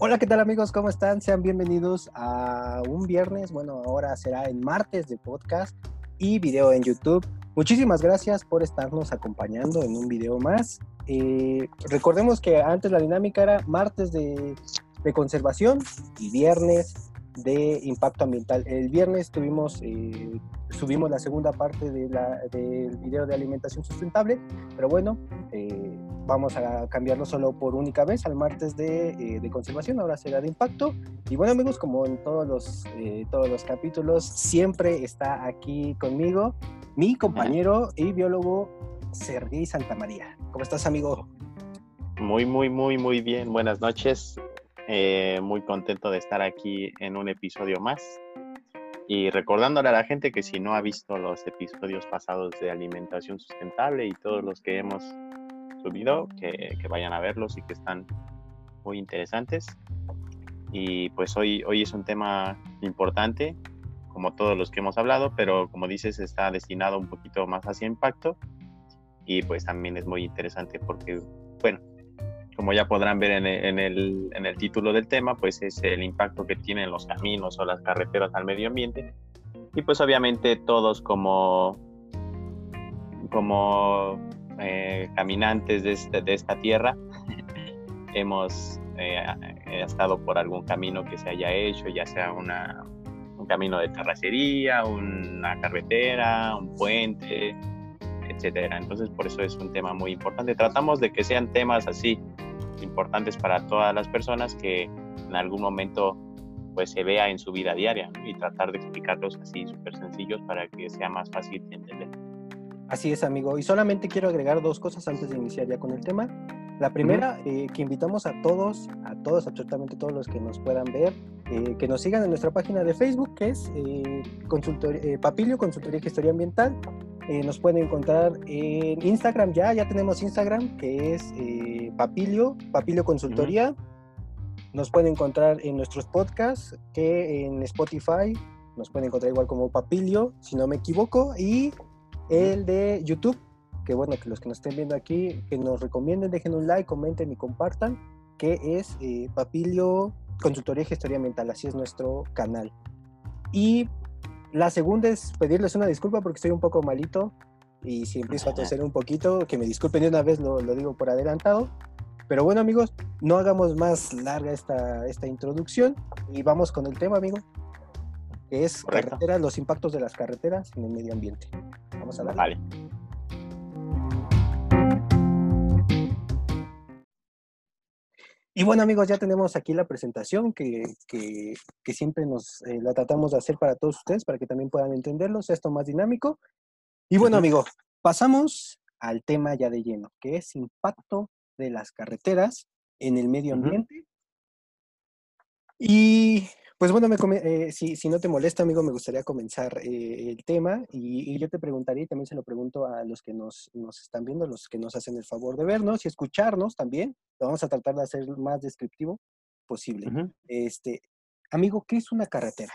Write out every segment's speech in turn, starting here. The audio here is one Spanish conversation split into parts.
Hola, ¿qué tal amigos? ¿Cómo están? Sean bienvenidos a un viernes, bueno, ahora será en martes de podcast y video en YouTube. Muchísimas gracias por estarnos acompañando en un video más. Eh, recordemos que antes la dinámica era martes de, de conservación y viernes de impacto ambiental. El viernes tuvimos, eh, subimos la segunda parte del video de alimentación sustentable, pero bueno, eh, vamos a cambiarlo solo por única vez al martes de, eh, de, conservación, ahora será de impacto. Y bueno amigos, como en todos los, todos los capítulos, siempre está aquí conmigo mi compañero y biólogo Sergei Santamaría. ¿Cómo estás amigo? Muy, muy, muy, muy bien. Buenas noches. Eh, muy contento de estar aquí en un episodio más. Y recordándole a la gente que si no ha visto los episodios pasados de alimentación sustentable y todos los que hemos subido, que, que vayan a verlos y que están muy interesantes. Y pues hoy, hoy es un tema importante, como todos los que hemos hablado, pero como dices, está destinado un poquito más hacia impacto. Y pues también es muy interesante porque, bueno, como ya podrán ver en el, en, el, título del tema, pues es el impacto que tienen los caminos o las carreteras al medio ambiente. Y pues obviamente todos como, como eh, caminantes de, este, de, esta tierra hemos eh, estado por algún camino que se haya hecho, ya sea un camino de terracería, una carretera, un puente, etcétera. Entonces, por eso es un tema muy importante. Tratamos de que sean temas así importantes para todas las personas que en algún momento pues se vea en su vida diaria y tratar de explicarlos así súper sencillos para que sea más fácil de entender. Así es, amigo. Y solamente quiero agregar dos cosas antes de iniciar ya con el tema. La primera, eh, que invitamos a todos, a todos, absolutamente todos los que nos puedan ver, eh, que nos sigan en nuestra página de Facebook, que es eh, Papilio Consultoría y Historia Ambiental. Nos pueden encontrar en Instagram ya, ya tenemos Instagram, que es Papilio, Papilio Consultoría. Nos pueden encontrar en nuestros podcasts, que en Spotify nos pueden encontrar igual como Papilio, si no me equivoco, y el de YouTube, que bueno, que los que nos estén viendo aquí, que nos recomienden, dejen un like, comenten y compartan, que es eh, Papilio Consultoría y Gestoría Mental, así es nuestro canal. Y la segunda es pedirles una disculpa porque estoy un poco malito y si empiezo a toser un poquito, que me disculpen de una vez, lo, lo digo por adelantado. Pero bueno amigos, no hagamos más larga esta, esta introducción y vamos con el tema, amigo, que es carreteras, los impactos de las carreteras en el medio ambiente. Vamos a darle. Vale. Y bueno amigos, ya tenemos aquí la presentación que, que, que siempre nos eh, la tratamos de hacer para todos ustedes, para que también puedan entenderlo, sea esto más dinámico. Y bueno amigos, pasamos al tema ya de lleno, que es impacto de las carreteras en el medio ambiente. Y pues bueno, me eh, si, si, no te molesta, amigo, me gustaría comenzar eh, el tema y, y, yo te preguntaría, y también se lo pregunto a los que nos, nos, están viendo, los que nos hacen el favor de vernos y escucharnos también. Lo vamos a tratar de hacer más descriptivo posible. este, amigo, ¿qué es una carretera?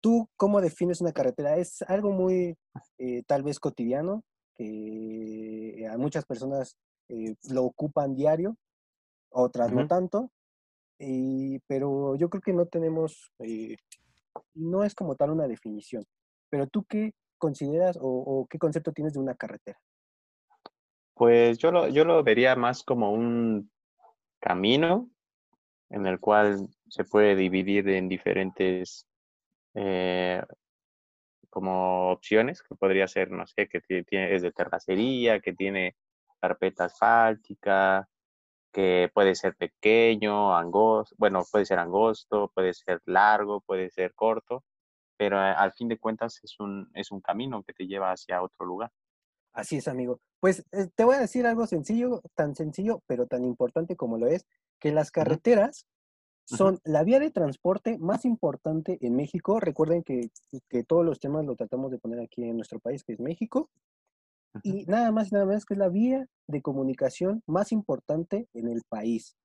¿Tú cómo defines una carretera? Es algo muy, eh, tal vez, cotidiano, que a muchas personas lo ocupan diario, otras no tanto pero yo creo que no tenemos, eh, no es como tal una definición. Pero tú qué consideras o, qué concepto tienes de una carretera? Pues yo lo, yo lo vería más como un camino en el cual se puede dividir en diferentes eh, como opciones, que podría ser, no sé, que tiene, es de terracería, que tiene carpeta asfáltica, que puede ser pequeño, angosto, bueno, puede ser angosto, puede ser largo, puede ser corto, pero al fin de cuentas es un, es un camino que te lleva hacia otro lugar. Así es, amigo. Pues eh, te voy a decir algo sencillo, tan sencillo, pero tan importante como lo es, que las carreteras son la vía de transporte más importante en México. Recuerden que, que todos los temas lo tratamos de poner aquí en nuestro país, que es México. Y nada más y nada menos que es la vía de comunicación más importante en el país,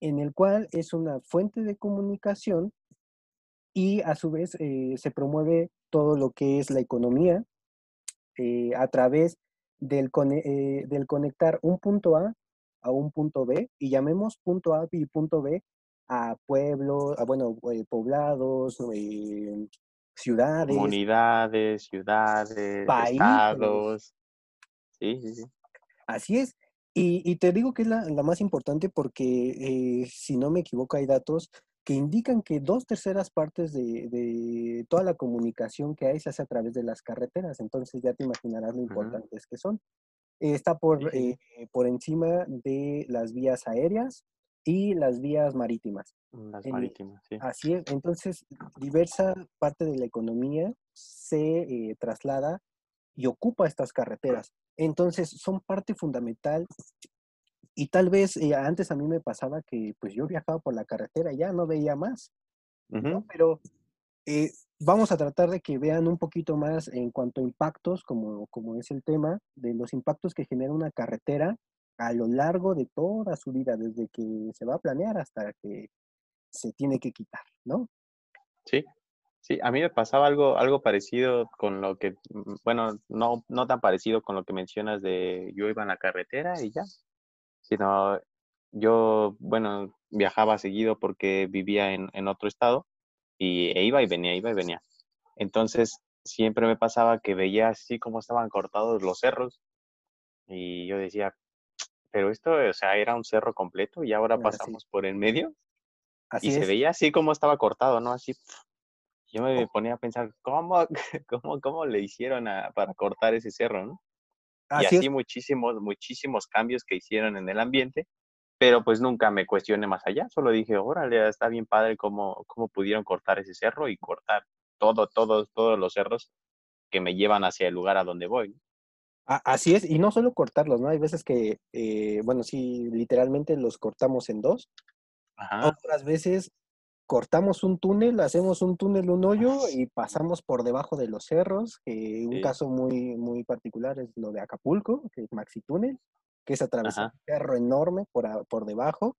en el cual es una fuente de comunicación y a su vez eh, se promueve todo lo que es la economía eh, a través del, eh, del conectar un punto A a un punto B y llamemos punto A y punto B a pueblos, a bueno, eh, poblados, ciudades. Comunidades, ciudades, Países. estados. Sí, sí, sí. Así es. Y, y te digo que es la, la más importante porque, eh, si no me equivoco, hay datos que indican que dos terceras partes de, de toda la comunicación que hay se hace a través de las carreteras. Entonces ya te imaginarás lo importantes que son. Eh, está por, eh, por encima de las vías aéreas y las vías marítimas. Las Eh, marítimas, sí. así es. Entonces, diversa parte de la economía se eh, traslada y ocupa estas carreteras. Entonces, son parte fundamental y tal vez eh, antes a mí me pasaba que pues yo viajaba por la carretera y ya no veía más. Pero eh, vamos a tratar de que vean un poquito más en cuanto a impactos, como, como es el tema, de los impactos que genera una carretera a lo largo de toda su vida, desde que se va a planear hasta que se tiene que quitar, ¿no? Sí, sí, a mí me pasaba algo, algo parecido con lo que, mm, bueno, no, no tan parecido con lo que mencionas de yo iba en la carretera y ya, sino yo, bueno, viajaba seguido porque vivía en, en otro estado y e iba y venía, iba y venía. Entonces, siempre me pasaba que veía así como estaban cortados los cerros y yo decía, pero esto, o sea, era un cerro completo y ahora pasamos por en medio y se veía así como estaba cortado, ¿no? Así yo me ponía a pensar, ¿cómo, cómo, cómo le hicieron a- para cortar ese cerro, ¿no? Y así es. muchísimos, muchísimos cambios que hicieron en el ambiente, pero pues nunca me cuestioné más allá, solo dije, órale, está bien padre cómo, cómo pudieron cortar ese cerro y cortar todo, todos, todos los cerros que me llevan hacia el lugar a donde voy. Así es, y no solo cortarlos, ¿no? Hay veces que, eh, bueno, sí, literalmente los cortamos en dos. Ajá, Otras veces cortamos un túnel, hacemos un túnel, un hoyo y pasamos por debajo de los cerros. que un sí, caso muy, muy particular es lo de Acapulco, que es Maxi Túnel, que es atravesar ajá, un cerro enorme por, a- por debajo.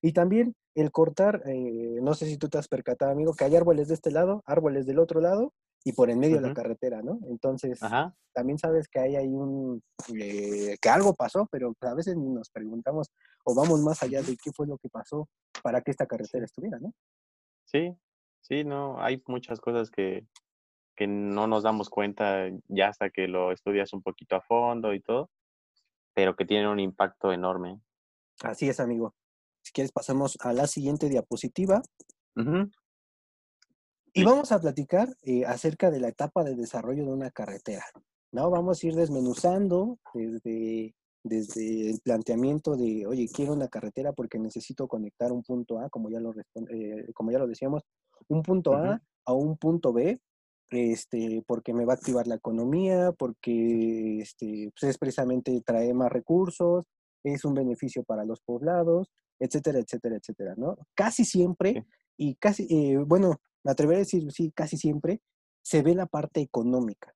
Y también el cortar, eh, no sé si tú te has percatado, amigo, que hay árboles de este lado, árboles del otro lado y por en medio de la carretera, ¿no? Entonces, ajá, también sabes que ahí hay un, eh, que algo pasó, pero a veces nos preguntamos o vamos más allá de qué fue lo que pasó para que esta carretera estuviera, ¿no? Sí, sí, no, hay muchas cosas que, que no nos damos cuenta ya hasta que lo estudias un poquito a fondo y todo, pero que tienen un impacto enorme. Así es, amigo. Si quieres, pasamos a la siguiente diapositiva y sí, vamos a platicar eh, acerca de la etapa de desarrollo de una carretera, ¿no? Vamos a ir desmenuzando desde, desde el planteamiento de, oye, quiero una carretera porque necesito conectar un punto A, como ya lo, eh, como ya lo decíamos, un punto A a un punto B, este, porque me va a activar la economía, porque este, pues es precisamente trae más recursos, es un beneficio para los poblados, etcétera, etcétera, etcétera, ¿no? Casi siempre, sí, y casi, eh, bueno, me atreveré a decir, sí, casi siempre, se ve la parte económica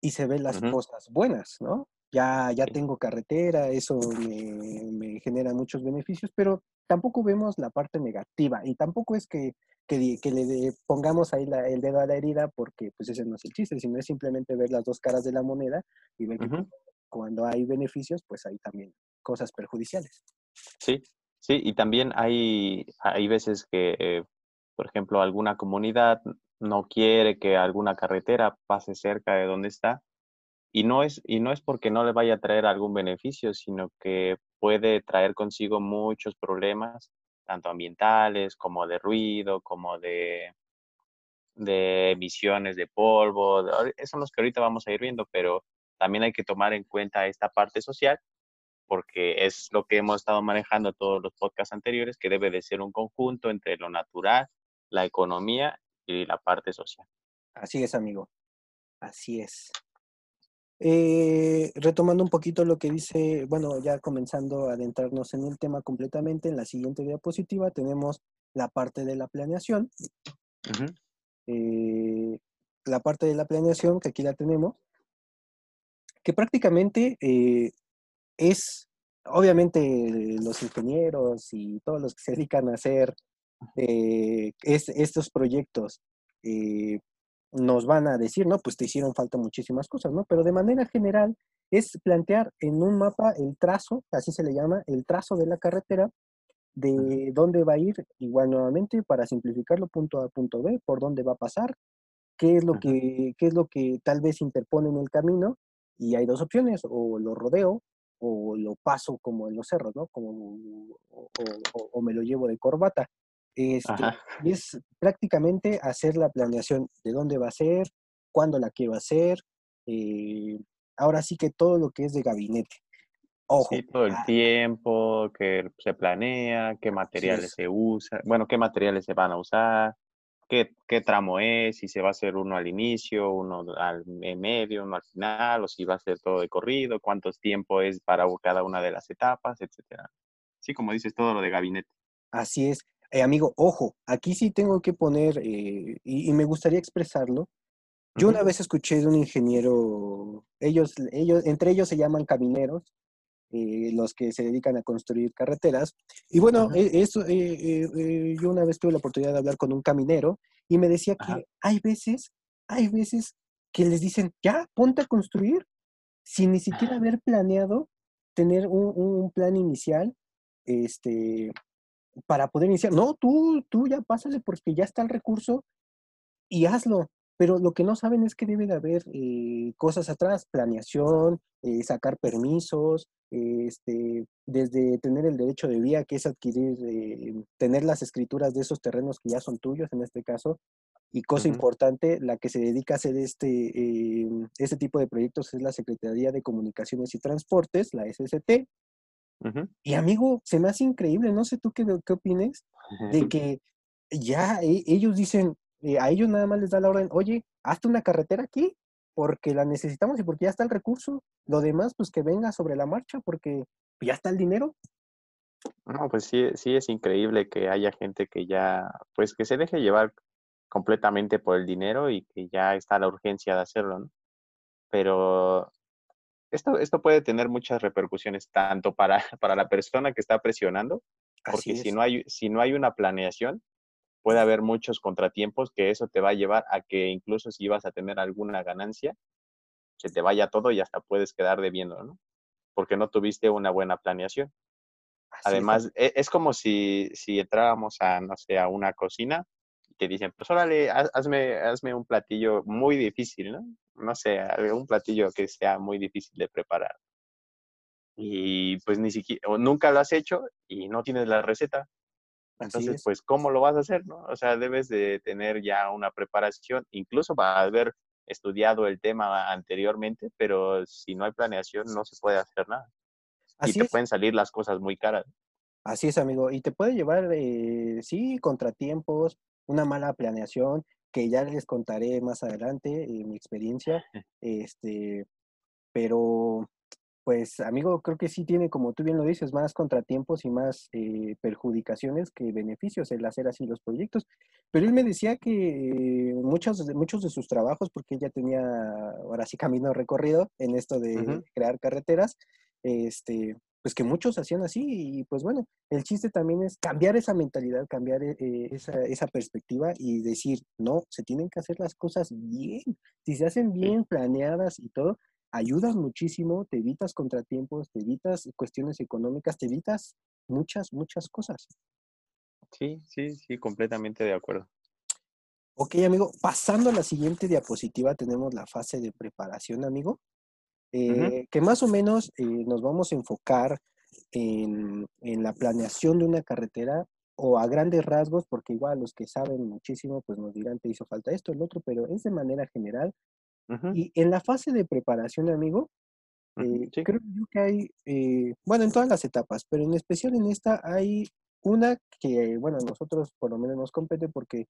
y se ven las cosas buenas, ¿no? Ya, ya tengo carretera, eso me, me genera muchos beneficios, pero tampoco vemos la parte negativa y tampoco es que, que, que le pongamos ahí la- el dedo a la herida porque pues ese no es el chiste, sino es simplemente ver las dos caras de la moneda y ver que cuando hay beneficios, pues hay también cosas perjudiciales. sí, sí, y también hay, hay veces que, eh, por ejemplo, alguna comunidad no quiere que alguna carretera pase cerca de donde está, y no es, y no es porque no le vaya a traer algún beneficio, sino que puede traer consigo muchos problemas, tanto ambientales como de ruido, como de, de emisiones de polvo, son los que ahorita vamos a ir viendo, pero también hay que tomar en cuenta esta parte social porque es lo que hemos estado manejando todos los podcasts anteriores, que debe de ser un conjunto entre lo natural, la economía y la parte social. Así es, amigo, así es. Eh, retomando un poquito lo que dice, bueno, ya comenzando a adentrarnos en el tema completamente, en la siguiente diapositiva tenemos la parte de la planeación. Eh, la parte de la planeación, que aquí la tenemos, que prácticamente eh, es, obviamente, los ingenieros y todos los que se dedican a hacer es- estos proyectos nos van a decir, no, pues te hicieron falta muchísimas cosas, ¿no? Pero de manera general es plantear en un mapa el trazo, así se le llama, el trazo de la carretera, de dónde va a ir, igual nuevamente, para simplificarlo, punto A, punto B, por dónde va a pasar, qué es lo, que, qué es lo que tal vez interpone en el camino, y hay dos opciones, o lo rodeo o lo paso como en los cerros, ¿no? Como, o, me lo llevo de corbata. Este, es prácticamente hacer la planeación de dónde va a ser, cuándo la quiero hacer, eh, ahora sí que todo lo que es de gabinete. Ojo. Sí, todo el ah tiempo que se planea, qué materiales se usan, bueno, qué materiales se van a usar, qué, qué, tramo es, si se va a hacer uno al inicio, uno al medio, uno al final, o si va a ser todo de corrido, cuántos tiempo es para cada una de las etapas, etcétera. Sí, como dices, todo lo de gabinete. Así es. Eh, amigo, ojo, aquí sí tengo que poner, eh, y, me gustaría expresarlo. Yo una vez escuché de un ingeniero, ellos, ellos, entre ellos se llaman camineros, eh, los que se dedican a construir carreteras. Y bueno, eso, yo una vez tuve la oportunidad de hablar con un caminero y me decía que hay veces, hay veces que les dicen, ya, ponte a construir, sin ni siquiera haber planeado tener un, un plan inicial, este, para poder iniciar. No, tú, tú ya pásale porque ya está el recurso y hazlo. Pero lo que no saben es que debe de haber cosas atrás, planeación, sacar permisos, este, desde tener el derecho de vía, que es adquirir, eh, tener las escrituras de esos terrenos que ya son tuyos en este caso, y cosa importante, la que se dedica a hacer este, eh, este tipo de proyectos es la Secretaría de Comunicaciones y Transportes, la SST. Y amigo, se me hace increíble, no sé tú qué, qué opines, de que ya e, ellos dicen, eh, a ellos nada más les da la orden, oye, hazte una carretera aquí, porque la necesitamos y porque ya está el recurso. Lo demás, pues que venga sobre la marcha, porque ya está el dinero. No, pues sí, sí es increíble que haya gente que ya, pues que se deje llevar completamente por el dinero y que ya está la urgencia de hacerlo, ¿no? Pero esto, esto puede tener muchas repercusiones, tanto para, para la persona que está presionando, porque si no, hay, si no hay una planeación, puede haber muchos contratiempos que eso te va a llevar a que incluso si vas a tener alguna ganancia, se te vaya todo y hasta puedes quedar debiendo, ¿no? Porque no tuviste una buena planeación. Además, e, es. como si, si entráramos a, no sé, a una cocina y te dicen, pues órale, hazme, hazme un platillo muy difícil, ¿no? No sé, un platillo que sea muy difícil de preparar. Y pues ni siquiera, o nunca lo has hecho y no tienes la receta. Entonces, pues, ¿cómo lo vas a hacer? No? O sea, debes de tener ya una preparación, incluso para haber estudiado el tema anteriormente, pero si no hay planeación no se puede hacer nada. y te pueden salir las cosas muy caras. Así es, amigo. Y te puede llevar, eh, sí, contratiempos, una mala planeación, que ya les contaré más adelante en mi experiencia. Este, pero pues amigo, creo que sí tiene, como tú bien lo dices, más contratiempos y más eh, perjudicaciones que beneficios el hacer así los proyectos. Pero él me decía que muchos, muchos de sus trabajos, porque ella tenía ahora sí camino recorrido en esto de crear carreteras, este, pues que muchos hacían así y pues bueno, el chiste también es cambiar esa mentalidad, cambiar eh, esa, esa, perspectiva y decir, no, se tienen que hacer las cosas bien. Si se hacen bien planeadas y todo, ayudas muchísimo, te evitas contratiempos, te evitas cuestiones económicas, te evitas muchas, muchas cosas. Sí, sí, sí, completamente de acuerdo. Ok, amigo, pasando a la siguiente diapositiva tenemos la fase de preparación, amigo, eh, que más o menos eh, nos vamos a enfocar en, en, la planeación de una carretera o a grandes rasgos, porque igual los que saben muchísimo, pues nos dirán, te hizo falta esto, el otro, pero es de manera general. Y en la fase de preparación, amigo, eh, creo yo que hay, bueno, en todas las etapas, pero en especial en esta hay una que, bueno, nosotros por lo menos nos compete porque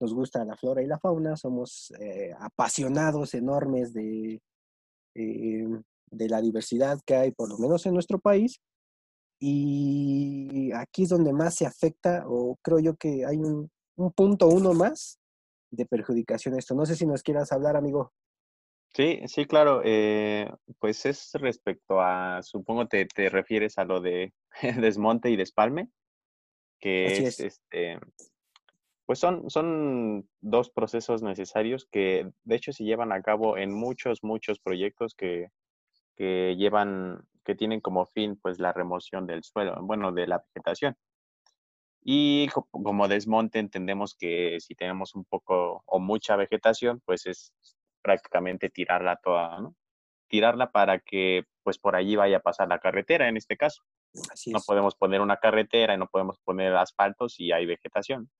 nos gusta la flora y la fauna, somos eh, apasionados enormes de, de la diversidad que hay, por lo menos en nuestro país. Y aquí es donde más se afecta, o creo yo que hay un, un punto uno más de perjudicación esto. No sé si nos quieras hablar, amigo. Sí, sí, claro. Eh, pues es respecto a, supongo te, te refieres a lo de desmonte y despalme, que es, este, pues son, son dos procesos necesarios que de hecho se llevan a cabo en muchos, muchos proyectos que, que llevan, que tienen como fin pues la remoción del suelo, bueno, de la vegetación. Y como desmonte entendemos que si tenemos un poco o mucha vegetación, pues es prácticamente tirarla toda, ¿no? Tirarla para que pues por allí vaya a pasar la carretera en este caso. no podemos poner una carretera y no podemos poner asfalto si hay vegetación.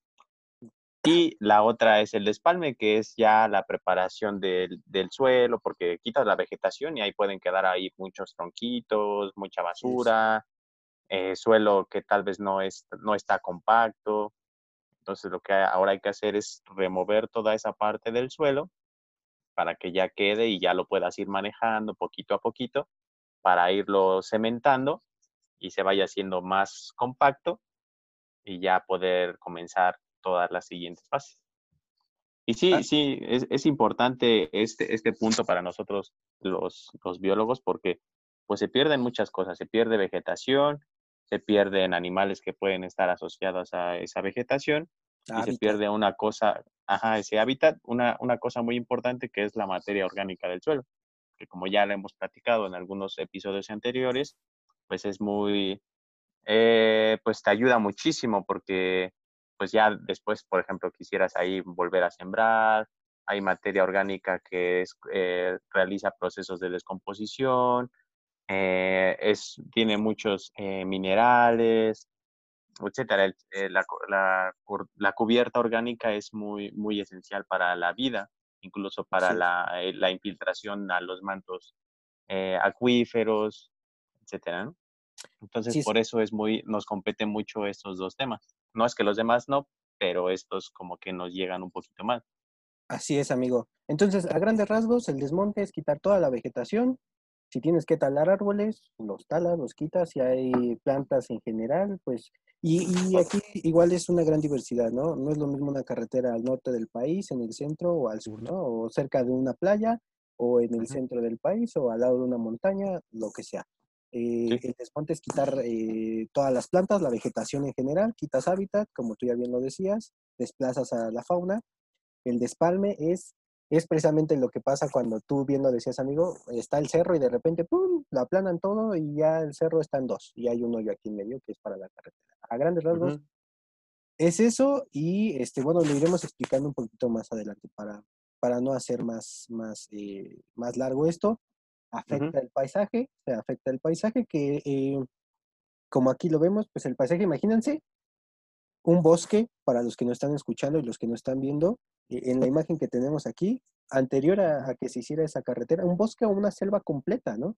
Y la otra es el despalme, que es ya la preparación del, del, suelo, porque quitas la vegetación y ahí pueden quedar ahí muchos tronquitos, mucha basura, eh, suelo que tal vez no, es, no está compacto. Entonces lo que ahora hay que hacer es remover toda esa parte del suelo para que ya quede y ya lo puedas ir manejando poquito a poquito para irlo cementando y se vaya haciendo más compacto y ya poder comenzar todas las siguientes fases. Y sí, sí, es, es, importante este, este punto para nosotros los, los biólogos porque pues se pierden muchas cosas, se pierde vegetación, se pierden animales que pueden estar asociados a esa vegetación y se pierde una cosa, ajá, ese hábitat, una, una cosa muy importante que es la materia orgánica del suelo, que como ya lo hemos platicado en algunos episodios anteriores, pues es muy, eh, pues te ayuda muchísimo porque pues ya después, por ejemplo, quisieras ahí volver a sembrar, hay materia orgánica que es, eh, realiza procesos de descomposición, eh, es, tiene muchos eh, minerales, etcétera. la, la, cubierta orgánica es muy, muy esencial para la vida, incluso para la, la, infiltración a los mantos acuíferos, etcétera. Entonces, por eso es muy, nos competen mucho estos dos temas. No es que los demás no, pero estos como que nos llegan un poquito más. Así es, amigo. Entonces, a grandes rasgos, el desmonte es quitar toda la vegetación. Si tienes que talar árboles, los talas, los quitas. Si hay plantas en general, pues... Y, aquí igual es una gran diversidad, ¿no? No es lo mismo una carretera al norte del país, en el centro o al sur, ¿no? O cerca de una playa, o en el centro del país, o al lado de una montaña, lo que sea. Eh, el desmonte es quitar eh, todas las plantas, la vegetación en general, quitas hábitat, como tú ya bien lo decías, desplazas a la fauna. El despalme es, es precisamente lo que pasa cuando tú bien lo decías, amigo, está el cerro y de repente, ¡pum!, lo aplanan todo y ya el cerro está en dos y hay un hoyo aquí en medio que es para la carretera. A grandes rasgos, es eso y, este, bueno, lo iremos explicando un poquito más adelante para, para no hacer más, más, eh, más largo esto afecta el paisaje, afecta el paisaje que, eh, como aquí lo vemos, pues el paisaje, imagínense, un bosque, para los que no están escuchando y los que no están viendo, eh, en la imagen que tenemos aquí, anterior a, que se hiciera esa carretera, un bosque o una selva completa, ¿no?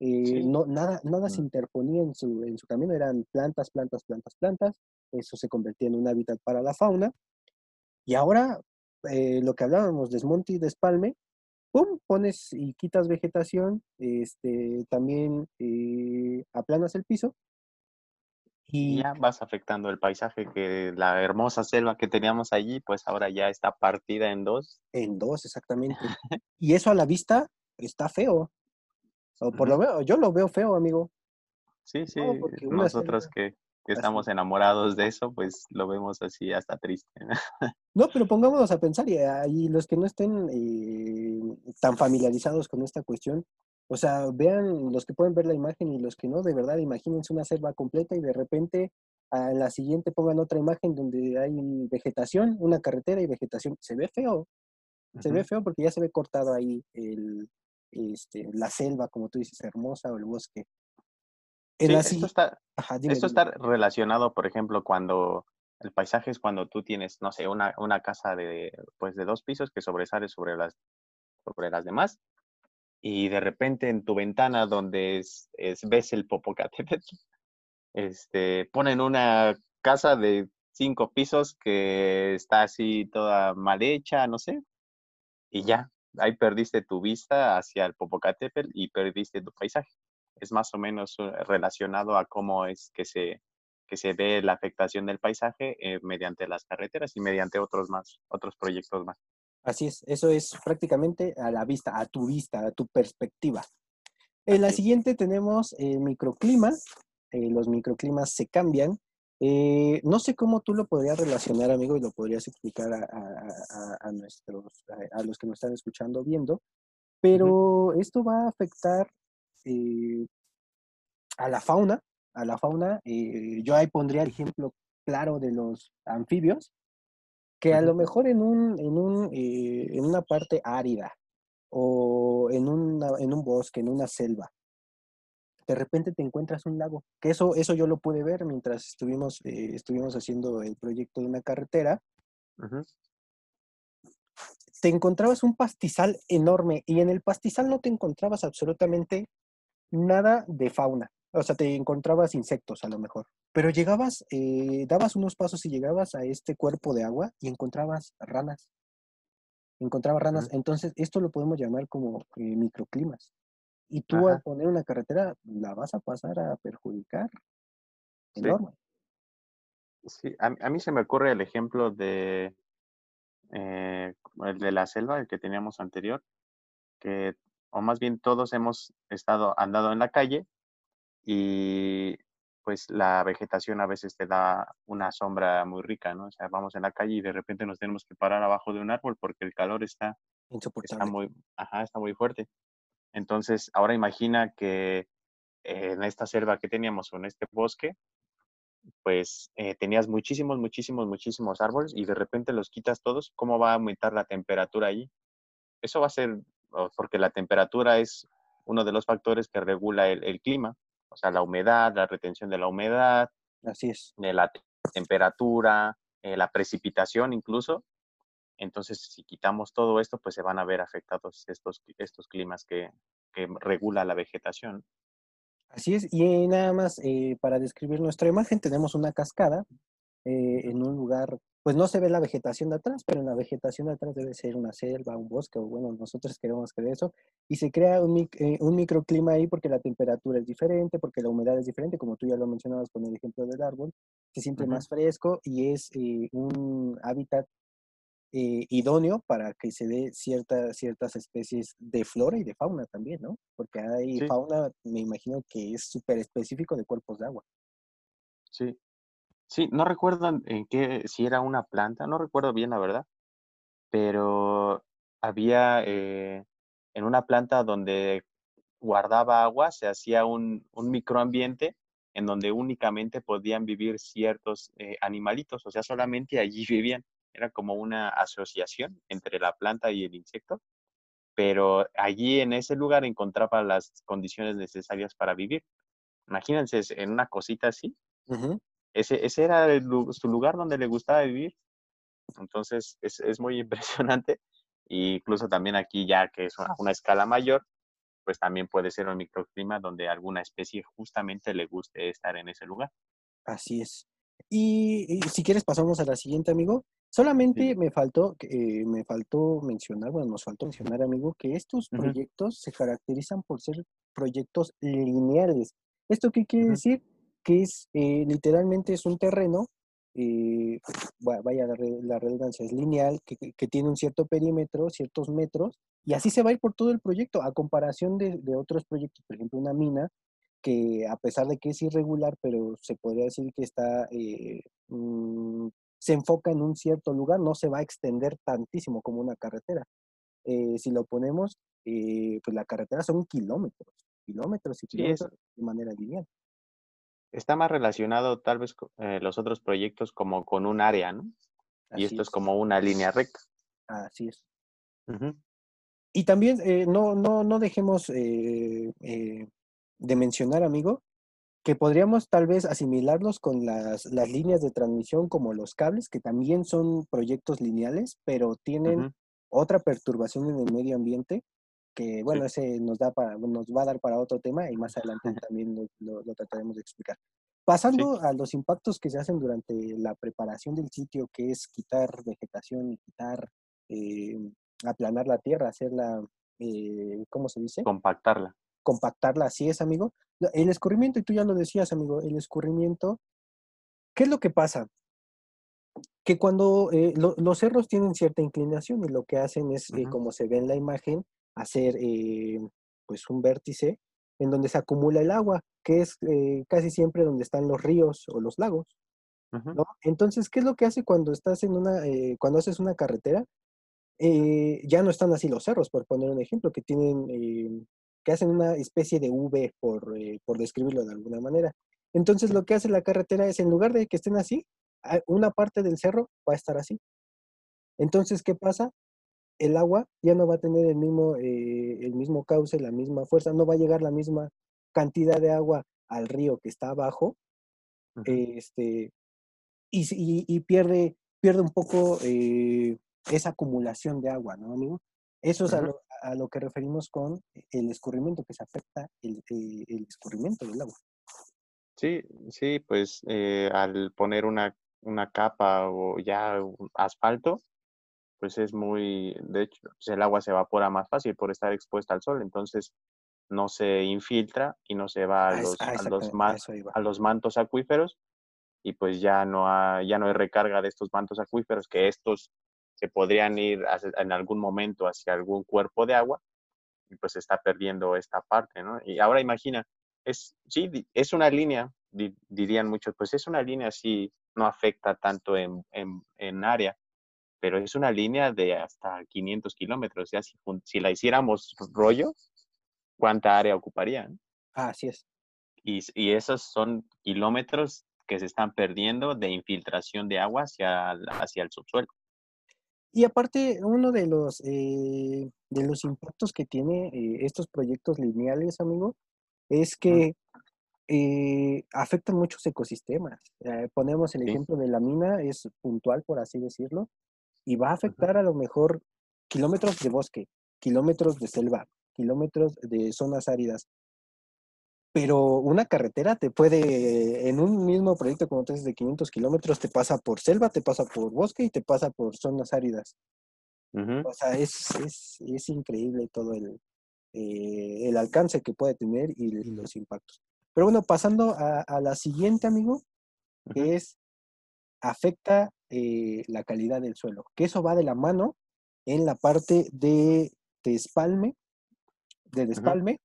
Eh, no nada, nada se interponía en su, en su camino, eran plantas, plantas, plantas, plantas, eso se convertía en un hábitat para la fauna. Y ahora, lo que hablábamos, desmonte y despalme, pum, pones y quitas vegetación, este, también eh, aplanas el piso. Y ya vas afectando el paisaje, que la hermosa selva que teníamos allí, pues ahora ya está partida en dos. En dos, exactamente. y eso a la vista está feo. O por lo menos, yo lo veo feo, amigo. Sí, sí, nosotros que que estamos enamorados de eso, pues lo vemos así hasta triste. No, pero pongámonos a pensar, y, ahí los que no estén eh, tan familiarizados con esta cuestión, o sea, vean los que pueden ver la imagen y los que no, de verdad, imagínense una selva completa y de repente a la siguiente pongan otra imagen donde hay vegetación, una carretera y vegetación. Se ve feo, se ve feo porque ya se ve cortado ahí el, este, la selva, como tú dices, hermosa o el bosque esto está, esto está relacionado, por ejemplo, cuando el paisaje es cuando tú tienes, no sé, una, una casa de, pues, de dos pisos que sobresale sobre las, sobre las demás y de repente en tu ventana donde es, ves el Popocatépetl, este, ponen una casa de cinco pisos que está así toda mal hecha, no sé, y ya, ahí perdiste tu vista hacia el Popocatépetl y perdiste tu paisaje es más o menos uh, relacionado a cómo es que se, que se ve la afectación del paisaje eh, mediante las carreteras y mediante otros más, otros proyectos más. Así es, eso es prácticamente a la vista, a tu vista, a tu perspectiva. En la siguiente tenemos el microclima. Eh, los microclimas se cambian. Eh, no sé cómo tú lo podrías relacionar, amigo, y lo podrías explicar a, nuestros, a, los que nos están escuchando, viendo, pero esto va a afectar eh, a la fauna, a la fauna, eh, yo ahí pondría el ejemplo claro de los anfibios, que a lo mejor en, un, en, un, eh, en una parte árida o en, en un bosque, en una selva, de repente te encuentras un lago, que eso, eso yo lo pude ver mientras estuvimos, eh, estuvimos haciendo el proyecto de una carretera. Te encontrabas un pastizal enorme y en el pastizal no te encontrabas absolutamente nada de fauna. O sea, te encontrabas insectos a lo mejor. Pero llegabas, eh, dabas unos pasos y llegabas a este cuerpo de agua y encontrabas ranas. Encontrabas ranas. Entonces, esto lo podemos llamar como eh, microclimas. Y tú al poner una carretera la vas a pasar a perjudicar. Enorme. Sí, a, mí se me ocurre el ejemplo de eh, el de la selva, el que teníamos anterior, que, o más bien todos hemos estado andado en la calle y pues la vegetación a veces te da una sombra muy rica, ¿no? O sea, vamos en la calle y de repente nos tenemos que parar abajo de un árbol porque el calor está, está muy, ajá, está muy fuerte. Entonces, ahora imagina que en esta selva que teníamos o en este bosque, pues eh, tenías muchísimos, muchísimos, muchísimos árboles y de repente los quitas todos, ¿cómo va a aumentar la temperatura allí? Eso va a ser, porque la temperatura es uno de los factores que regula el, clima, o sea, la humedad, la retención de la humedad, Así es. de la temperatura, eh, la precipitación incluso. Entonces, si quitamos todo esto, pues se van a ver afectados estos, estos climas que, que regula la vegetación. Así es, y nada más eh, para describir nuestra imagen, tenemos una cascada eh, en un lugar, pues no se ve la vegetación de atrás, pero en la vegetación de atrás debe ser una selva, un bosque, o bueno, nosotros queremos creer eso, y se crea un, eh, un microclima ahí porque la temperatura es diferente, porque la humedad es diferente, como tú ya lo mencionabas con el ejemplo del árbol, se siente más fresco y es un hábitat eh, idóneo para que se dé cierta, ciertas especies de flora y de fauna también, ¿no? Porque hay fauna, me imagino que es súper específico de cuerpos de agua. Sí. Sí, no recuerdo en qué, si era una planta, no recuerdo bien la verdad, pero había eh, en una planta donde guardaba agua, se hacía un, un microambiente en donde únicamente podían vivir ciertos eh, animalitos, o sea, solamente allí vivían era como una asociación entre la planta y el insecto, pero allí en ese lugar encontraba las condiciones necesarias para vivir. Imagínense en una cosita así. Ese, ese, era su lugar donde le gustaba vivir. Entonces es, es muy impresionante. E incluso también aquí ya que es una, una escala mayor, pues también puede ser un microclima donde alguna especie justamente le guste estar en ese lugar. Así es. Y, si quieres pasamos a la siguiente, amigo. Solamente me faltó, eh, me faltó mencionar, bueno, nos faltó mencionar, amigo, que estos proyectos se caracterizan por ser proyectos lineales. ¿Esto qué quiere decir? Que es, eh, literalmente es un terreno, eh, vaya la, redundancia, es lineal, que, que, tiene un cierto perímetro, ciertos metros, y así se va a ir por todo el proyecto, a comparación de, de otros proyectos, por ejemplo, una mina, que a pesar de que es irregular, pero se podría decir que está, eh, mm, se enfoca en un cierto lugar, no se va a extender tantísimo como una carretera. Eh, si lo ponemos, eh, pues la carretera son kilómetros, kilómetros y kilómetros de manera lineal. Está más relacionado tal vez con los otros proyectos como con un área, ¿no? y esto es. como una línea recta. Así es. Y también no, no, no dejemos de mencionar, amigo, que podríamos tal vez asimilarlos con las, las, líneas de transmisión como los cables, que también son proyectos lineales, pero tienen otra perturbación en el medio ambiente, que bueno, ese nos, da para, nos va a dar para otro tema y más adelante también lo, lo, trataremos de explicar. Pasando a los impactos que se hacen durante la preparación del sitio, que es quitar vegetación y quitar, eh, aplanar la tierra, hacerla, eh, ¿cómo se dice? Compactarla compactarla, así es, amigo. El escurrimiento, y tú ya lo decías, amigo, el escurrimiento, ¿qué es lo que pasa? Que cuando eh, los cerros tienen cierta inclinación y lo que hacen es, eh, como se ve en la imagen, hacer eh, pues un vértice en donde se acumula el agua, que es casi siempre donde están los ríos o los lagos. Entonces, ¿qué es lo que hace cuando estás en una, cuando haces una carretera? ya no están así los cerros, por poner un ejemplo, que tienen que hacen una especie de V, por, eh, por describirlo de alguna manera. Entonces lo que hace la carretera es, en lugar de que estén así, una parte del cerro va a estar así. Entonces, ¿qué pasa? El agua ya no va a tener el mismo, eh, el mismo cauce, la misma fuerza, no va a llegar la misma cantidad de agua al río que está abajo, este, y, y, pierde, pierde un poco eh, esa acumulación de agua, ¿no, amigo? Eso es a, lo, a, lo, que referimos con el escurrimiento, que se afecta el, eh, el escurrimiento del agua. Sí, sí, pues eh, al poner una, una capa o ya un asfalto, pues es muy, de hecho, pues el agua se evapora más fácil por estar expuesta al sol, entonces no se infiltra y no se va a, Ah, los, ah, a, los, a los mantos acuíferos y pues ya no, hay, ya no hay recarga de estos mantos acuíferos, que estos se podrían ir hacia- en algún momento hacia algún cuerpo de agua y pues se está perdiendo esta parte, ¿no? Y ahora imagina, es, sí, es una línea, di- dirían muchos, pues es una línea, sí, no afecta tanto en, en, en área, pero es una línea de hasta 500 kilómetros, si, jun- si la hiciéramos rollo, ¿cuánta área ocuparía? no? Ah, así es. Y, esos son kilómetros que se están perdiendo de infiltración de agua hacia, el- hacia el subsuelo. Y aparte, uno de los, eh, de los impactos que tiene eh, estos proyectos lineales, amigo, es que eh, afectan muchos ecosistemas. Ponemos el Sí. ejemplo de la mina, es puntual, por así decirlo, y va a afectar a lo mejor kilómetros de bosque, kilómetros de selva, kilómetros de zonas áridas. Pero una carretera te puede, en un mismo proyecto, como tú dices, de 500 kilómetros, te pasa por selva, te pasa por bosque y te pasa por zonas áridas. O sea, es, es, es increíble todo el, eh, el alcance que puede tener y, y los impactos. Pero bueno, pasando a, a la siguiente, amigo, que es afecta eh, la calidad del suelo, que eso va de la mano en la parte de despalme, de despalme,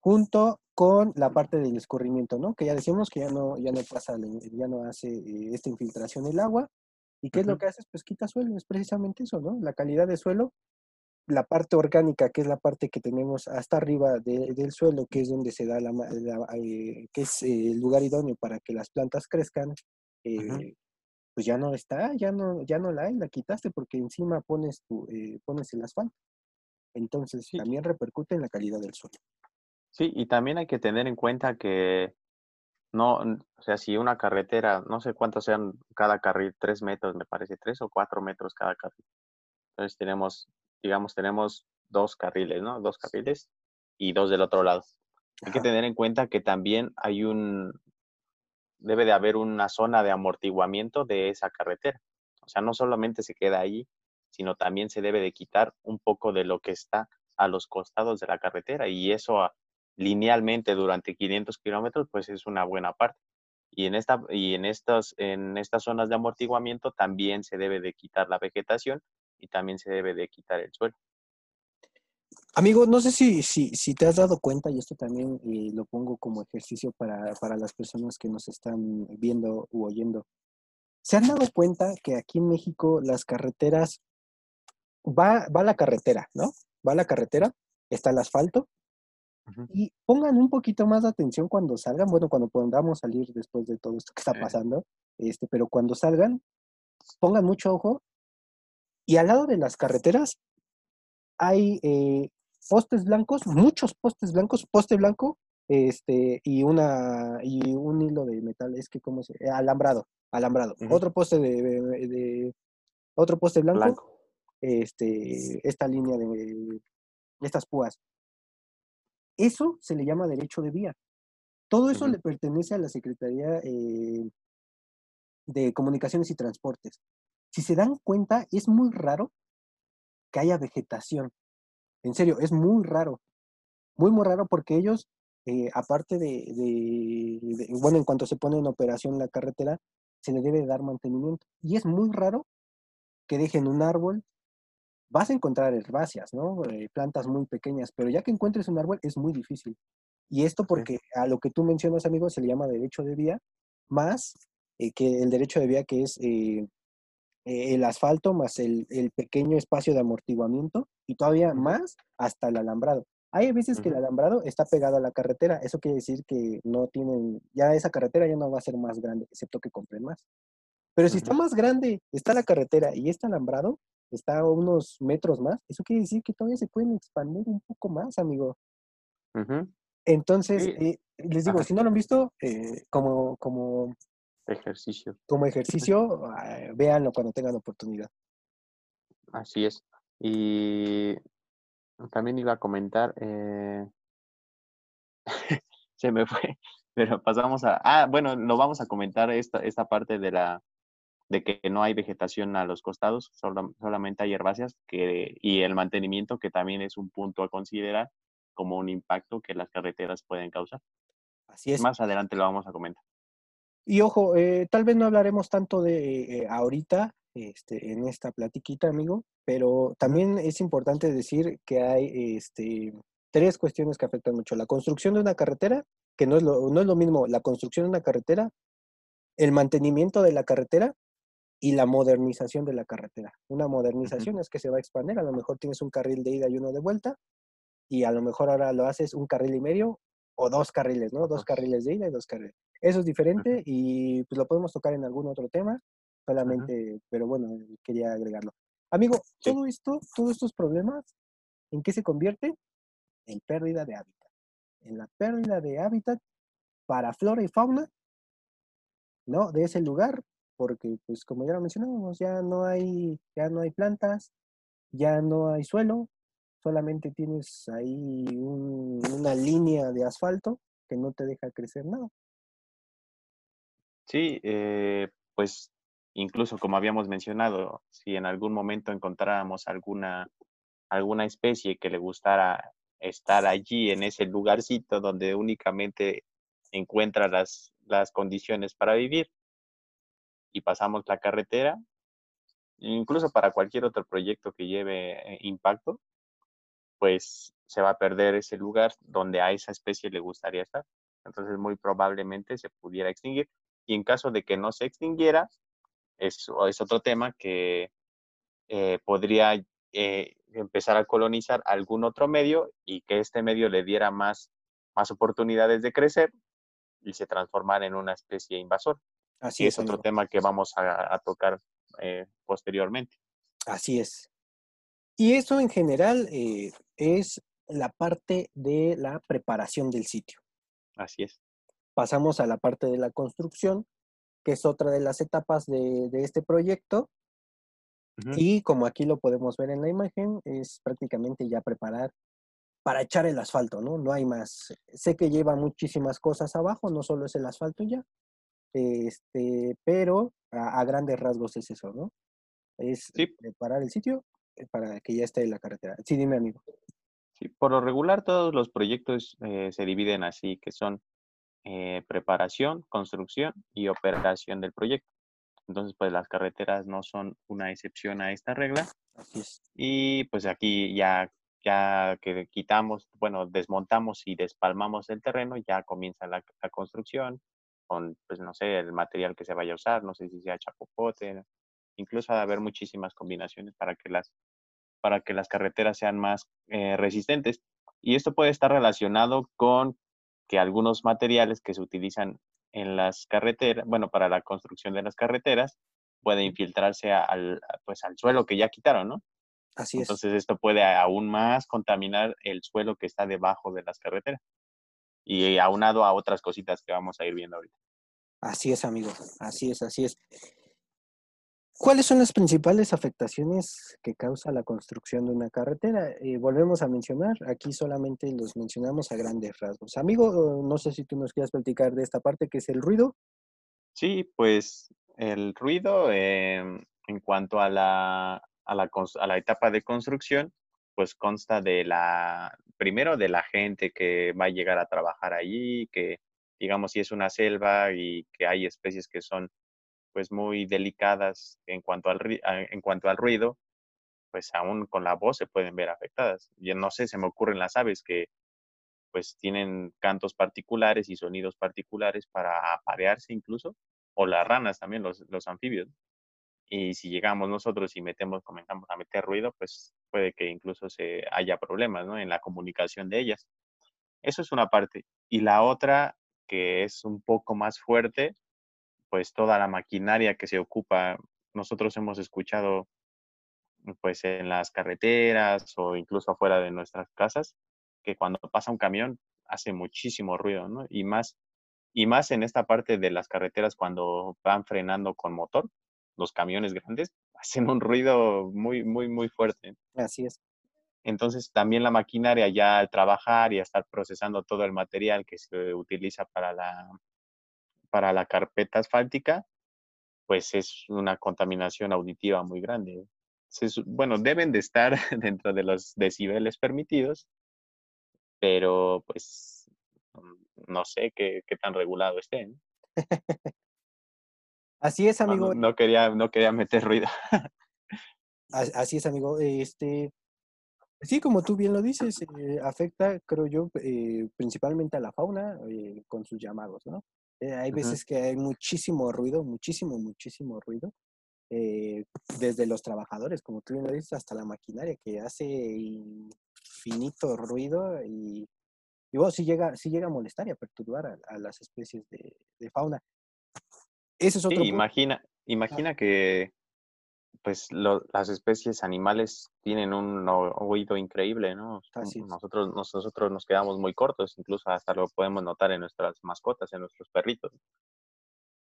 junto con la parte del escurrimiento, ¿no? Que ya decimos que ya no, ya no pasa, ya no hace eh, esta infiltración el agua. ¿Y qué es lo que hace? Pues quita suelo, es precisamente eso, ¿no? La calidad del suelo, la parte orgánica, que es la parte que tenemos hasta arriba de- del suelo, que es donde se da la, la- eh, que es el lugar idóneo para que las plantas crezcan, eh. Pues ya no está, ya no, ya no la hay, la quitaste porque encima pones tu, eh, pones el asfalto. Entonces Sí, también repercute en la calidad del suelo. sí, y también hay que tener en cuenta que no, o sea, si una carretera, no sé cuántos sean cada carril, tres metros, me parece, tres o cuatro metros cada carril. Entonces tenemos, digamos, tenemos dos carriles, ¿no? Dos carriles y dos del otro lado. Hay que tener en cuenta que también hay un, debe de haber una zona de amortiguamiento de esa carretera. O sea, no solamente se queda ahí, sino también se debe de quitar un poco de lo que está a los costados de la carretera y eso linealmente durante 500 kilómetros, pues es una buena parte. Y en, esta, y en, estas, en estas zonas de amortiguamiento también se debe de quitar la vegetación y también se debe de quitar el suelo. Amigo, no sé si, si, si te has dado cuenta, y esto también eh, lo pongo como ejercicio para, para las personas que nos están viendo u oyendo. ¿Se han dado cuenta que aquí en México las carreteras, va, va la carretera, ¿no? Va la carretera, está el asfalto, Ujú. y pongan un poquito más de atención cuando salgan, bueno, cuando podamos salir después de todo esto que está pasando, este, pero cuando salgan, pongan mucho ojo, y al lado de las carreteras hay eh, postes blancos, muchos postes blancos, poste blanco, este, y una, y un hilo de metal, es que cómo se, alambrado, alambrado, otro poste de, de- de- otro poste blanco, Blanco. este, esta línea de estas púas. Eso se le llama derecho de vía. Todo eso le pertenece a la Secretaría eh, de Comunicaciones y Transportes. Si se dan cuenta, es muy raro que haya vegetación. En serio, es muy raro. Muy, muy raro porque ellos, eh, aparte de, de- de- bueno, en cuanto se pone en operación la carretera, se le debe dar mantenimiento. Y es muy raro que dejen un árbol. Vas a encontrar herbáceas, ¿no? Eh, plantas muy pequeñas, pero ya que encuentres un árbol es muy difícil. Y esto porque a lo que tú mencionas, amigo, se le llama derecho de vía, más eh, que el derecho de vía que es eh, eh, el asfalto más el, el pequeño espacio de amortiguamiento y todavía más hasta el alambrado. Hay veces que el alambrado está pegado a la carretera, eso quiere decir que no tienen, ya esa carretera ya no va a ser más grande, excepto que compren más. Pero si está más grande, está la carretera y está alambrado, está a unos metros más, eso quiere decir que todavía se pueden expandir un poco más, amigo. Entonces, eh, les digo, si no lo han visto, eh, como, como ejercicio. Como ejercicio, ah, véanlo cuando tengan oportunidad. Así es. Y también iba a comentar, eh, se me fue, pero pasamos a, ah, bueno, lo vamos a comentar esta, esta parte de la, de que no hay vegetación a los costados, solamente hay herbáceas que, y el mantenimiento que también es un punto a considerar como un impacto que las carreteras pueden causar. Así es. Más adelante lo vamos a comentar. Y ojo, eh, tal vez no hablaremos tanto de eh, ahorita este, en esta platiquita, amigo, pero también es importante decir que hay este, tres cuestiones que afectan mucho. La construcción de una carretera, que no es, lo, no es lo mismo la construcción de una carretera, el mantenimiento de la carretera y la modernización de la carretera. Una modernización es que se va a expandir, a lo mejor tienes un carril de ida y uno de vuelta, y a lo mejor ahora lo haces un carril y medio o dos carriles, ¿no? Dos carriles de ida y dos carriles. Eso es diferente y pues lo podemos tocar en algún otro tema, solamente, pero bueno, quería agregarlo. Amigo, todo esto, todos estos problemas, ¿en qué se convierte? En pérdida de hábitat. En la pérdida de hábitat para flora y fauna, ¿no? De ese lugar, porque pues como ya lo mencionamos, ya no hay, ya no hay plantas, ya no hay suelo, solamente tienes ahí una línea de asfalto que no te deja crecer nada. Sí, eh, pues incluso como habíamos mencionado, si en algún momento encontráramos alguna, alguna especie que le gustara estar allí en ese lugarcito donde únicamente encuentra las, las condiciones para vivir y pasamos la carretera, incluso para cualquier otro proyecto que lleve eh, impacto, pues se va a perder ese lugar donde a esa especie le gustaría estar. Entonces muy probablemente se pudiera extinguir y en caso de que no se extinguiera, es, es otro tema que eh, podría eh, empezar a colonizar algún otro medio y que este medio le diera más, más oportunidades de crecer y se transformara en una especie invasor. Así es. otro tema que vamos a, tocar eh, posteriormente. Así es. Y eso en general es la parte de la preparación del sitio. Así es pasamos a la parte de la construcción, que es otra de las etapas de, este proyecto. Y como aquí lo podemos ver en la imagen, es prácticamente ya preparar para echar el asfalto, ¿no? No hay más. Sé que lleva muchísimas cosas abajo, no solo es el asfalto ya, este, pero a, grandes rasgos es eso, ¿no? Es preparar el sitio eh, para que ya esté en la carretera. Sí, dime, amigo. Sí, por lo regular todos los proyectos eh, se dividen así, que son eh, preparación, construcción y operación del proyecto. Entonces, pues las carreteras no son una excepción a esta regla. Así es. Y pues aquí ya, ya que quitamos, bueno, desmontamos y despalmamos el terreno, ya comienza la, construcción con, pues no sé, el material que se vaya a usar, no sé si sea chapopote, incluso va a haber muchísimas combinaciones para que las, para que las carreteras sean más eh, resistentes. Y esto puede estar relacionado con que algunos materiales que se utilizan en las carreteras, bueno, para la construcción de las carreteras, puede infiltrarse al, pues, al suelo que ya quitaron, ¿no? Así es. Entonces esto puede aún más contaminar el suelo que está debajo de las carreteras y aunado a otras cositas que vamos a ir viendo ahorita. Así es, amigo. Así es, así es. ¿Cuáles son las principales afectaciones que causa la construcción de una carretera? Eh, volvemos a mencionar, aquí solamente los mencionamos a grandes rasgos. Amigo, no sé si tú nos quieras platicar de esta parte que es el ruido. Sí, pues el ruido em, en cuanto a la, a la, a la etapa de construcción, pues consta de la, primero de la gente que va a llegar a trabajar allí, que digamos si es una selva y que hay especies que son pues muy delicadas en cuanto al, en cuanto al ruido, pues aún con la voz se pueden ver afectadas. Yo no sé, se me ocurren las aves que pues tienen cantos particulares y sonidos particulares para aparearse incluso, o las ranas también, los, los anfibios. Y si llegamos nosotros y metemos, comenzamos a meter ruido, pues puede que incluso se haya problemas ¿no? en la comunicación de ellas. Eso es una parte. Y la otra, que es un poco más fuerte, pues toda la maquinaria que se ocupa. Nosotros hemos escuchado pues en las carreteras o incluso afuera de nuestras casas, que cuando pasa un camión hace muchísimo ruido, ¿no? Y más, y más en esta parte de las carreteras cuando van frenando con motor, los camiones grandes hacen un ruido muy, muy, muy fuerte. Así es. Entonces también la maquinaria ya al trabajar y a estar procesando todo el material que se utiliza para la, para la carpeta asfáltica, pues es una contaminación auditiva muy grande bueno, deben de estar dentro de los decibeles permitidos, pero pues no sé qué, tan regulado estén. Así es, amigo. No, quería, no quería meter ruido. Así es, amigo. Este, sí, como tú bien lo dices, eh, afecta, creo yo, eh, principalmente a la fauna eh, con sus llamados, ¿no? Hay veces que hay muchísimo ruido, muchísimo, muchísimo ruido. Eh, desde los trabajadores, como tú bien lo dices, hasta la maquinaria que hace infinito ruido y, y bueno, sí llega, sí llega a molestar y a perturbar a, las especies de, fauna. Ese es otro imagina, imagina que pues las especies animales tienen un oído increíble, ¿no? Nosotros, nosotros nos quedamos muy cortos, incluso hasta lo podemos notar en nuestras mascotas, en nuestros perritos.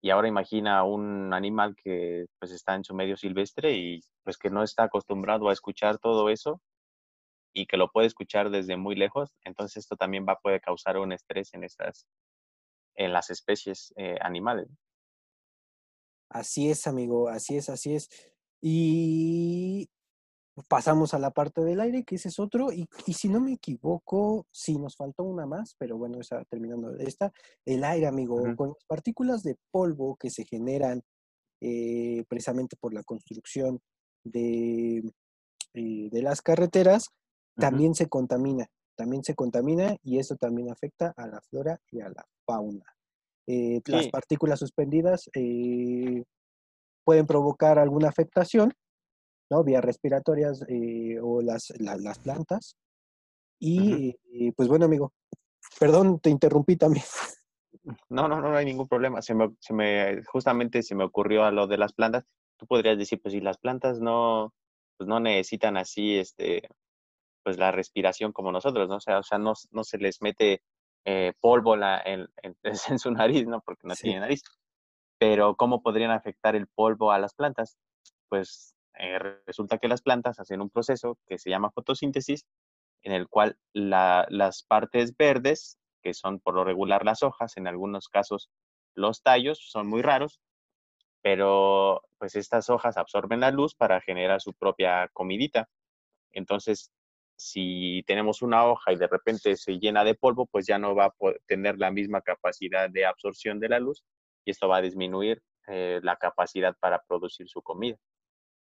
Y ahora imagina un animal que pues está en su medio silvestre y pues que no está acostumbrado a escuchar todo eso y que lo puede escuchar desde muy lejos, entonces esto también va a poder causar un estrés en estas en las especies eh, animales. Así es, amigo, así es, así es. Y pasamos a la parte del aire, que ese es otro, y, si no me equivoco, sí, nos faltó una más, pero bueno, está terminando esta, el aire, amigo, con las partículas de polvo que se generan eh, precisamente por la construcción de, eh, de las carreteras, también se contamina, también se contamina y eso también afecta a la flora y a la fauna. Eh, las partículas suspendidas pueden provocar alguna afectación, ¿no? Vías respiratorias eh, o las, las plantas. Y pues bueno, amigo, perdón, te interrumpí también. No, no, no, hay ningún problema. Se me, se me, justamente se me ocurrió a lo de las plantas. Tú podrías decir, pues si las plantas no, pues no necesitan así, este, pues la respiración como nosotros, ¿no? O sea, o sea no, no se les mete eh, polvo la, en, en, su nariz, ¿no? Porque no tiene nariz. Pero ¿cómo podrían afectar el polvo a las plantas? Pues eh, resulta que las plantas hacen un proceso que se llama fotosíntesis, en el cual las partes verdes, que son por lo regular las hojas, en algunos casos los tallos, son muy raros, pero pues estas hojas absorben la luz para generar su propia comidita. Entonces, si tenemos una hoja y de repente se llena de polvo, pues ya no va a tener la misma capacidad de absorción de la luz y esto va a disminuir eh, la capacidad para producir su comida.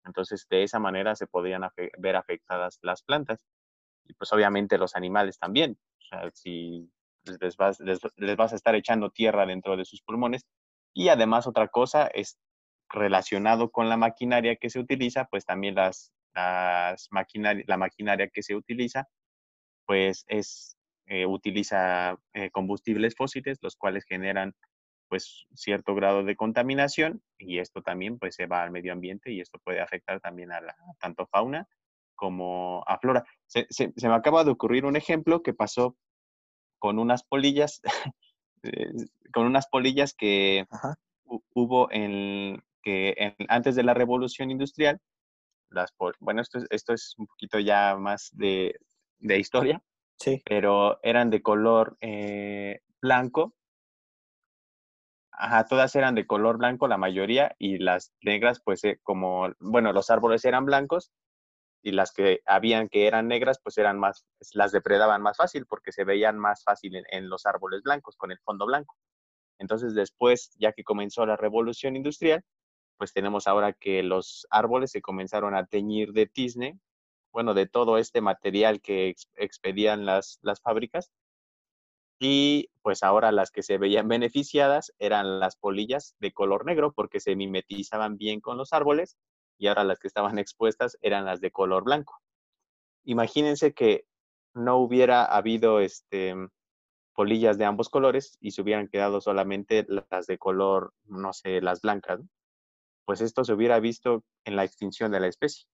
Entonces, de esa manera se podrían ver afectadas las plantas. Y pues obviamente los animales también. Si les vas, les, vas a estar echando tierra dentro de sus pulmones. Y además otra cosa es relacionado con la maquinaria que se utiliza, pues también las, las la maquinaria que se utiliza, pues es, eh, utiliza eh, combustibles fósiles, los cuales generan pues cierto grado de contaminación y esto también pues se va al medio ambiente y esto puede afectar también a la, tanto fauna como a flora. Se, me acaba de ocurrir un ejemplo que pasó con unas polillas, eh, con unas polillas que hubo en, que antes de la revolución industrial, las bueno, esto, esto es un poquito ya más de, de historia, sí. pero eran de color eh, blanco Ajá, todas eran de color blanco la mayoría y las negras pues eh, como, bueno, los árboles eran blancos y las que habían que eran negras pues eran más, las depredaban más fácil porque se veían más fácil en, los árboles blancos con el fondo blanco. Entonces después, ya que comenzó la revolución industrial, pues tenemos ahora que los árboles se comenzaron a teñir de tizne, bueno, de todo este material que expedían las, las fábricas y pues ahora las que se veían beneficiadas eran las polillas de color negro porque se mimetizaban bien con los árboles y ahora las que estaban expuestas eran las de color blanco. Imagínense que no hubiera habido este polillas de ambos colores y se hubieran quedado solamente las de color, no sé, las blancas, pues esto se hubiera visto en la extinción de la especie.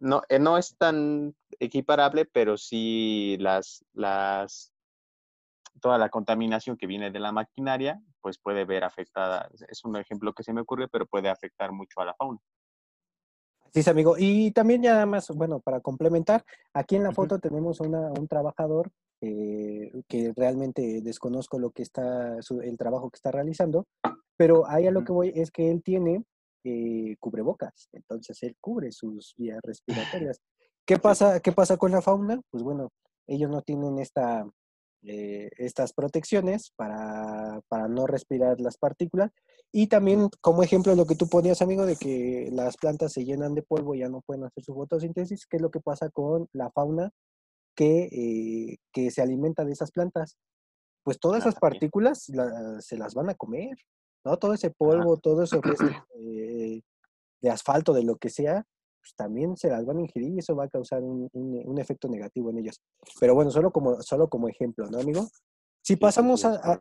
No, eh, no es tan equiparable, pero sí las, las, toda la contaminación que viene de la maquinaria, pues puede ver afectada, es un ejemplo que se me ocurre, pero puede afectar mucho a la fauna. Sí, amigo. Y también ya más, bueno, para complementar, aquí en la foto tenemos un trabajador eh, que realmente desconozco lo que está, el trabajo que está realizando, pero ahí a lo que voy es que él tiene eh, cubrebocas, entonces él cubre sus vías respiratorias. ¿Qué pasa, ¿Qué pasa con la fauna? Pues bueno, ellos no tienen esta, eh, estas protecciones para, para, no respirar las partículas. Y también como ejemplo lo que tú ponías, amigo, de que las plantas se llenan de polvo y ya no pueden hacer su fotosíntesis, ¿qué es lo que pasa con la fauna que, eh, que se alimenta de esas plantas? Pues todas esas partículas se las van a comer, ¿no? Todo ese polvo, todo eso eh, de asfalto, de lo que sea, pues también se las van a ingerir y eso va a causar un, un, efecto negativo en ellas. Pero bueno, solo como, solo como ejemplo, ¿no, amigo? Si pasamos a,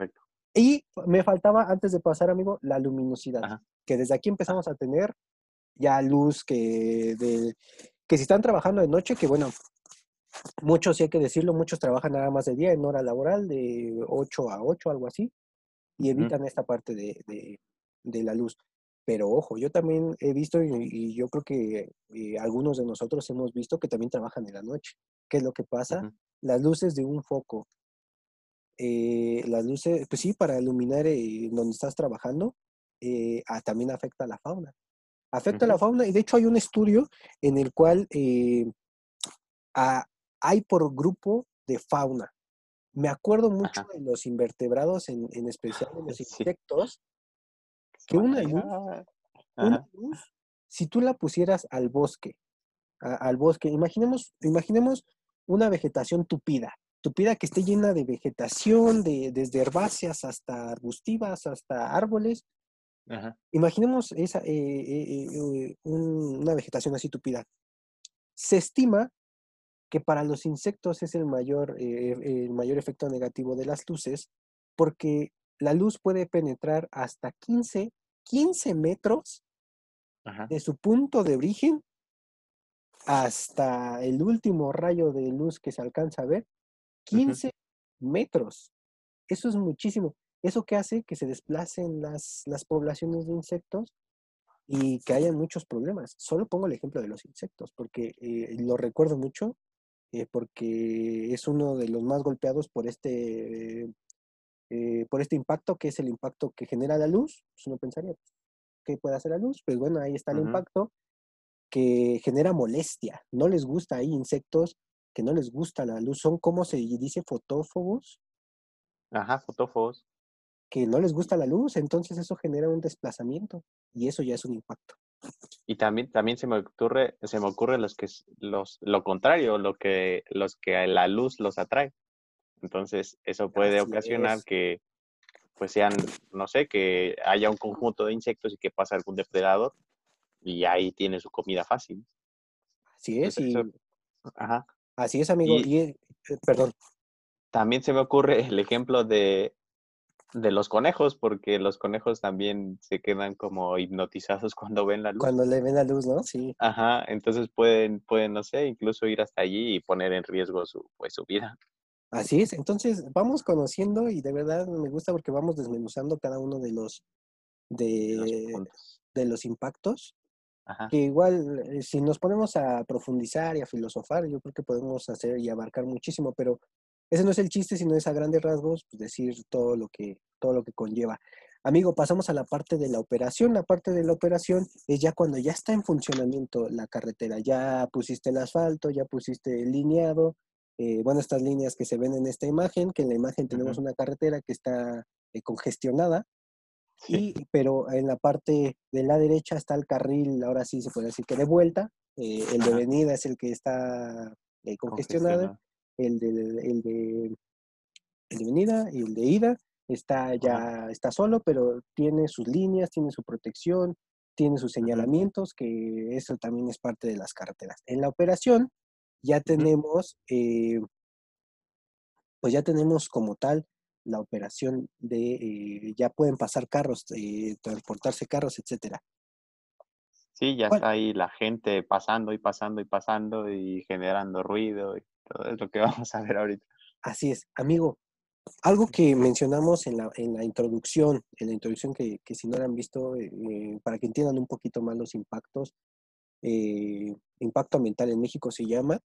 Y me faltaba, antes de pasar, amigo, la luminosidad, que desde aquí empezamos a tener ya luz que, de, que si están trabajando de noche, que bueno, muchos, sí hay que decirlo, muchos trabajan nada más de día en hora laboral, de 8 a 8, algo así, y evitan esta parte de, de, de la luz. Pero ojo, yo también he visto y, yo creo que eh, algunos de nosotros hemos visto que también trabajan en la noche. ¿Qué es lo que pasa? Las luces de un foco. Eh, las luces, pues sí, para iluminar eh, donde estás trabajando, ah, también afecta a la fauna. Afecta a la fauna y de hecho hay un estudio en el cual hay por grupo de fauna. Me acuerdo mucho de los invertebrados, en, especial de los insectos, que una luz, si tú la pusieras al bosque, al bosque, imaginemos, imaginemos una vegetación tupida, tupida que esté llena de vegetación, de, desde herbáceas hasta arbustivas, hasta árboles. Imaginemos esa, eh, eh, eh, una vegetación así tupida. Se estima que para los insectos es el mayor, el mayor efecto negativo de las luces, porque la luz puede penetrar hasta 15, 15 metros de su punto de origen hasta el último rayo de luz que se alcanza a ver, 15 metros. Eso es muchísimo. Eso que hace que se desplacen las, las poblaciones de insectos y que haya muchos problemas. Solo pongo el ejemplo de los insectos, porque eh, lo recuerdo mucho, eh, porque es uno de los más golpeados por este eh, por este impacto, que es el impacto que genera la luz, pues uno pensaría, pues, ¿qué puede hacer la luz? Pues bueno, ahí está el impacto que genera molestia. No les gusta, hay insectos que no les gusta la luz, son como se dice fotófobos. Ajá, fotófobos. Que no les gusta la luz, entonces eso genera un desplazamiento y eso ya es un impacto. Y también, también se me ocurre, se me ocurre los que los, lo contrario, lo que, los que la luz los atrae. Entonces, eso puede ocasionar que pues sean, no sé, que haya un conjunto de insectos y que pase algún depredador y ahí tiene su comida fácil. Así es, y... Ajá. Así es, amigo. Y, eh, perdón. También se me ocurre el ejemplo de, de los conejos, porque los conejos también se quedan como hipnotizados cuando ven la luz. Cuando le ven la luz, ¿no? Sí. Ajá, entonces pueden, pueden, no sé, incluso ir hasta allí y poner en riesgo su, pues, su vida. Así es, entonces vamos conociendo y de verdad me gusta porque vamos desmenuzando cada uno de los de, de los impactos. Que igual, eh, si nos ponemos a profundizar y a filosofar, yo creo que podemos hacer y abarcar muchísimo, pero ese no es el chiste, sino es a grandes rasgos, pues decir todo lo que, todo lo que conlleva. Amigo, pasamos a la parte de la operación. La parte de la operación es ya cuando ya está en funcionamiento la carretera. Ya pusiste el asfalto, ya pusiste el lineado, eh, bueno, estas líneas que se ven en esta imagen, que en la imagen tenemos una carretera que está eh, congestionada, y, pero en la parte de la derecha está el carril, ahora sí se puede decir que de vuelta, eh, el de venida es el que está congestionado, el de, el, de, el de venida y el de ida está ya está solo, pero tiene sus líneas, tiene su protección, tiene sus señalamientos, que eso también es parte de las carreteras. En la operación, ya tenemos, eh, pues ya tenemos como tal la operación de, eh, ya pueden pasar carros, eh, transportarse carros, etcétera. Sí, ya está ahí la gente pasando y pasando y pasando y generando ruido y todo es lo que vamos a ver ahorita. Así es, amigo. Algo que mencionamos en la, en la introducción, en la introducción que, que si no la han visto, eh, para que entiendan un poquito más los impactos, impacto ambiental en México se llama,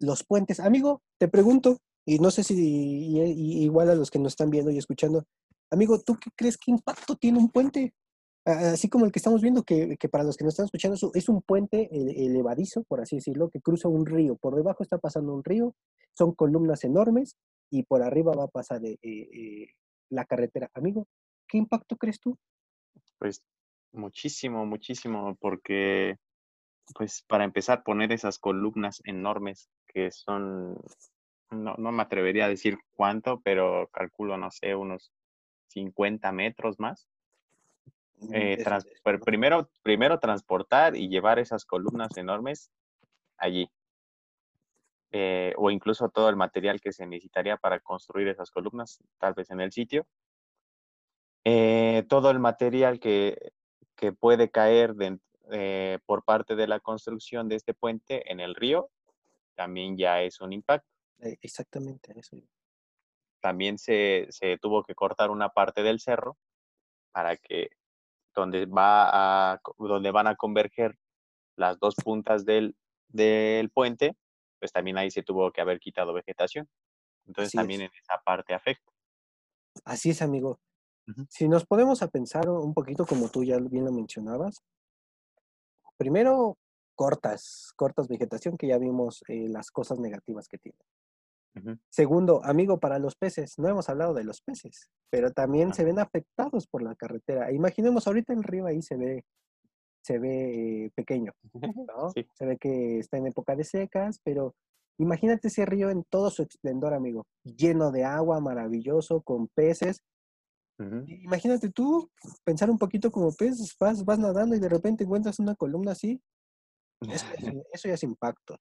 los puentes. Amigo, te pregunto, y no sé si igual a los que nos están viendo y escuchando, amigo, ¿tú qué crees que impacto tiene un puente? Así como el que estamos viendo, que, para los que nos están escuchando es un puente elevadizo, por así decirlo, que cruza un río. Por debajo está pasando un río, son columnas enormes y por arriba va a pasar eh, eh, la carretera. Amigo, ¿qué impacto crees tú? Pues muchísimo, muchísimo, porque pues para empezar poner esas columnas enormes que son no, no me atrevería a decir cuánto, pero calculo, no sé, unos 50 metros más. Mm, eh, primero, primero transportar y llevar esas columnas enormes allí. Eh, o incluso todo el material que se necesitaría para construir esas columnas, tal vez en el sitio. Eh, todo el material que, que puede caer por parte de la construcción de este puente en el río también ya es un impacto. Eh, exactamente, eso. También se, se, tuvo que cortar una parte del cerro para que donde, va a, donde van a converger las dos puntas del, del puente, pues también ahí se tuvo que haber quitado vegetación. Entonces también en esa parte afecta. Así es, amigo. Si nos podemos a pensar un poquito como tú ya bien lo mencionabas, primero cortas, cortas vegetación que ya vimos eh, las cosas negativas que tiene. Segundo, amigo, para los peces, no hemos hablado de los peces, pero también se ven afectados por la carretera. Imaginemos ahorita el río ahí se ve, se ve eh, pequeño, ¿no? Se ve que está en época de secas, pero imagínate ese río en todo su esplendor, amigo, lleno de agua, maravilloso, con peces. Imagínate tú pensar un poquito como pez, vas, vas nadando y de repente encuentras una columna así. Eso, eso ya es impacto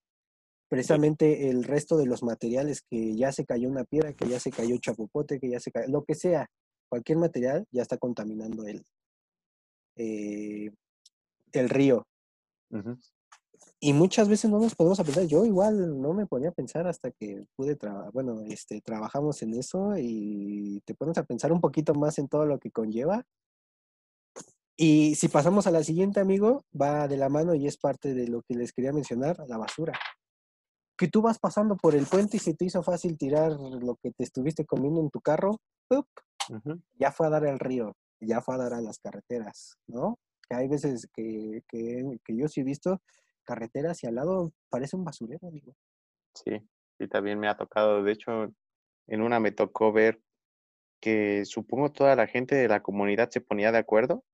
precisamente el resto de los materiales que ya se cayó una piedra, que ya se cayó chapopote, que ya se cayó, lo que sea, cualquier material ya está contaminando el, eh, el río. Y muchas veces no nos podemos pensar, yo igual no me ponía a pensar hasta que pude trabajar, bueno, este, trabajamos en eso y te pones a pensar un poquito más en todo lo que conlleva. Y si pasamos a la siguiente, amigo, va de la mano y es parte de lo que les quería mencionar, la basura que tú vas pasando por el puente y se te hizo fácil tirar lo que te estuviste comiendo en tu carro, ya fue a dar al río, ya fue a dar a las carreteras, ¿no? Que hay veces que, que, yo sí he visto carreteras y al lado parece un basurero, amigo. Sí, sí, también me ha tocado. De hecho, en una me tocó ver que supongo toda la gente de la comunidad se ponía de acuerdo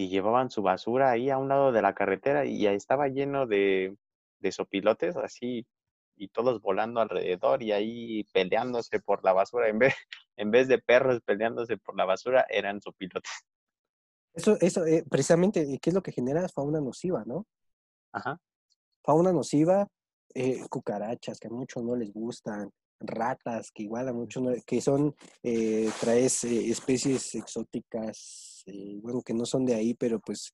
y llevaban su basura ahí a un lado de la carretera y estaba lleno de, de sopilotes, así y todos volando alrededor y ahí peleándose por la basura. En vez, en vez de perros peleándose por la basura, eran pilotes. Eso, eso, eh, precisamente, ¿qué es lo que genera? Fauna nociva, ¿no? Ajá. Fauna nociva, eh, cucarachas que a muchos no les gustan, ratas que igual a muchos no, que son, eh, traes especies exóticas, bueno, que no son de ahí, pero pues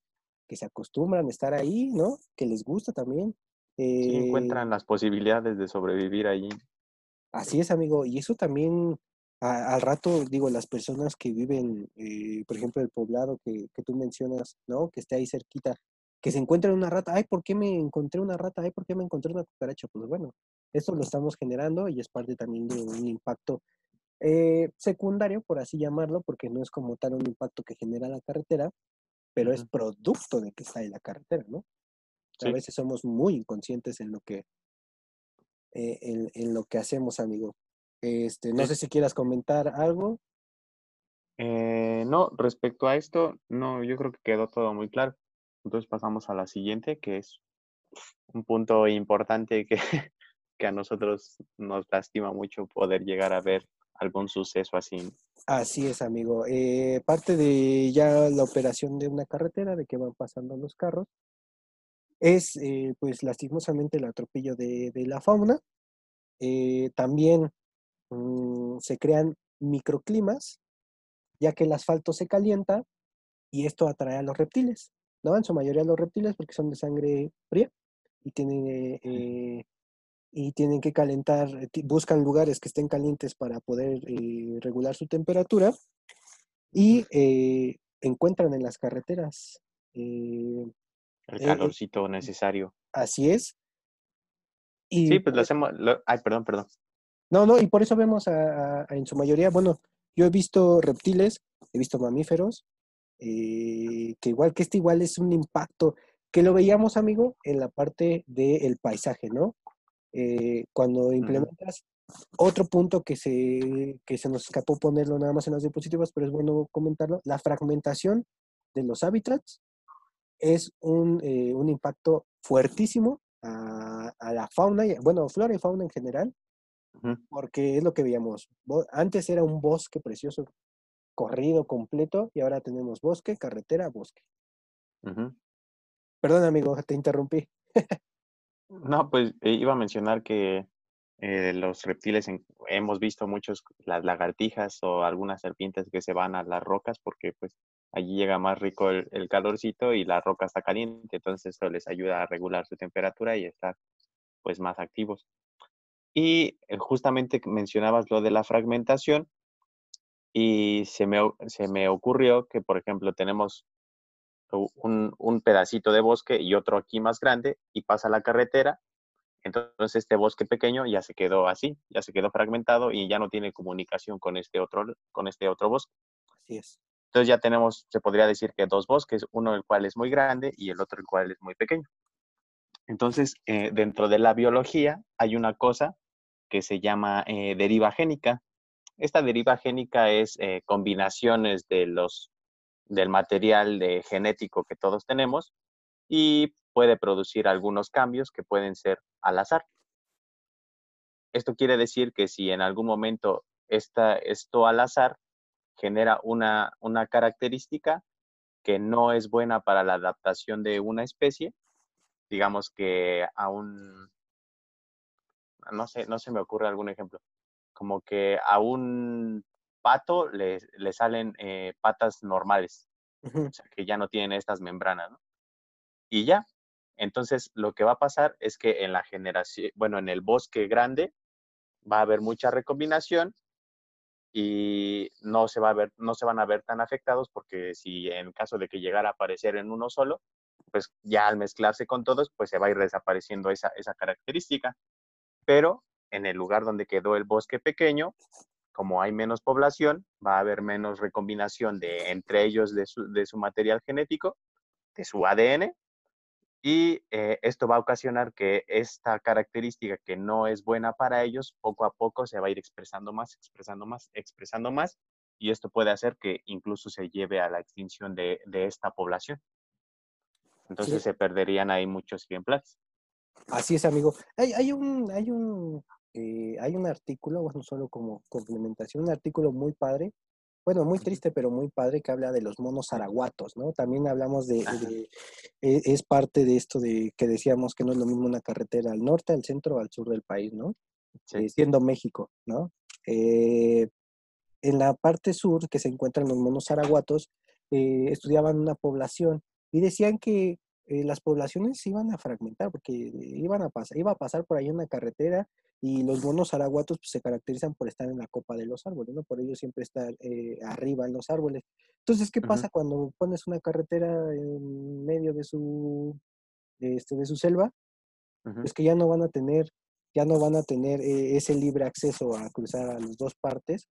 que se acostumbran a estar ahí, ¿no? Que les gusta también. Sí, encuentran eh las posibilidades de sobrevivir allí. Así es, amigo. Y eso también, al rato, digo, las personas que viven, eh, por ejemplo, el poblado que, que, tú mencionas, ¿no? Que esté ahí cerquita, que se encuentren una rata. Ay, ¿por qué me encontré una rata? Ay, ¿por qué me encontré una cucaracha? Pues bueno, esto lo estamos generando y es parte también de un impacto eh, secundario, por así llamarlo, porque no es como tal un impacto que genera la carretera, pero es producto de que está en la carretera, ¿no? A veces somos muy inconscientes en lo que, eh, en, lo que hacemos, amigo. Este, no sé si quieras comentar algo. Eh, no, respecto a esto, no, yo creo que quedó todo muy claro. Entonces pasamos a la siguiente, que es un punto importante que, que a nosotros nos lastima mucho poder llegar a ver algún suceso así. Así es, amigo. Eh, parte de ya la operación de una carretera, de que van pasando los carros, es eh, pues lastimosamente el atropello de, la fauna. Eh, también mm, se crean microclimas, ya que el asfalto se calienta y esto atrae a los reptiles, ¿no? En su mayoría los reptiles porque son de sangre fría y tienen, y tienen que calentar, buscan lugares que estén calientes para poder regular su temperatura y encuentran en las carreteras el calorcito necesario. Así es. Y sí, pues lo hacemos. ay, perdón, perdón. No, no, y por eso vemos a, en su mayoría, bueno, yo he visto reptiles, he visto mamíferos, eh, que igual que este igual es un impacto, que lo veíamos, amigo, en la parte del paisaje, ¿no? Eh, cuando implementas otro punto que se, que se nos escapó ponerlo nada más en las diapositivas, pero es bueno comentarlo, la fragmentación de los hábitats es un, eh, un impacto fuertísimo a, a, la fauna, y, bueno, flora y fauna en general, porque es lo que veíamos. Antes era un bosque precioso, corrido completo, y ahora tenemos bosque, carretera, bosque. Perdón, amigo, te interrumpí. no, pues eh, iba a mencionar que eh, los reptiles, hemos visto muchos, las lagartijas o algunas serpientes que se van a las rocas porque pues allí llega más rico el, el calorcito y la roca está caliente, entonces eso les ayuda a regular su temperatura y estar pues más activos. Y eh, justamente mencionabas lo de la fragmentación y se me, se me ocurrió que, por ejemplo, tenemos un, un, pedacito de bosque y otro aquí más grande y pasa la carretera. Entonces este bosque pequeño ya se quedó así, ya se quedó fragmentado y ya no tiene comunicación con este otro, con este otro bosque. Así es. Entonces ya tenemos, se podría decir que dos bosques, uno el cual es muy grande y el otro el cual es muy pequeño. Entonces, eh, dentro de la biología hay una cosa que se llama eh, deriva génica. Esta deriva génica es eh, combinaciones de los, del material genético que todos tenemos y puede producir algunos cambios que pueden ser al azar. Esto quiere decir que si en algún momento esta, esto al azar genera una, una característica que no es buena para la adaptación de una especie, digamos que a un, no sé, no se me ocurre algún ejemplo, como que a un pato le, le salen eh, patas normales, o sea, que ya no tienen estas membranas, ¿no? Y ya, entonces lo que va a pasar es que en la generación, bueno, en el bosque grande va a haber mucha recombinación y no se va a ver, no se van a ver tan afectados porque si en caso de que llegara a aparecer en uno solo, pues ya al mezclarse con todos, pues se va a ir desapareciendo esa, esa característica pero en el lugar donde quedó el bosque pequeño, como hay menos población, va a haber menos recombinación de, entre ellos de su, material genético, de su ADN, y eh, esto va a ocasionar que esta característica que no es buena para ellos, poco a poco se va a ir expresando más, expresando más, expresando más, y esto puede hacer que incluso se lleve a la extinción de, esta población. Entonces se perderían ahí muchos ejemplares. Así es, amigo. Hay, hay un, hay un, eh, hay un artículo, bueno, solo como complementación, un artículo muy padre, bueno, muy triste, pero muy padre, que habla de los monos araguatos, ¿no? También hablamos de, e, es parte de esto de que decíamos que no es lo mismo una carretera al norte, al centro o al sur del país, ¿no? Eh, siendo México, ¿no? Eh, en la parte sur, que se encuentran los monos araguatos, estudiaban una población y decían que eh, las poblaciones se iban a fragmentar porque iban a pasar, iba a pasar por ahí una carretera y los monos araguatos pues, se caracterizan por estar en la copa de los árboles, ¿no? Por ello siempre estar eh, arriba en los árboles. Entonces, ¿qué pasa cuando pones una carretera en medio de su, este, de su selva? Pues que ya no van a tener, ya no van a tener eh, ese libre acceso a cruzar a las dos partes.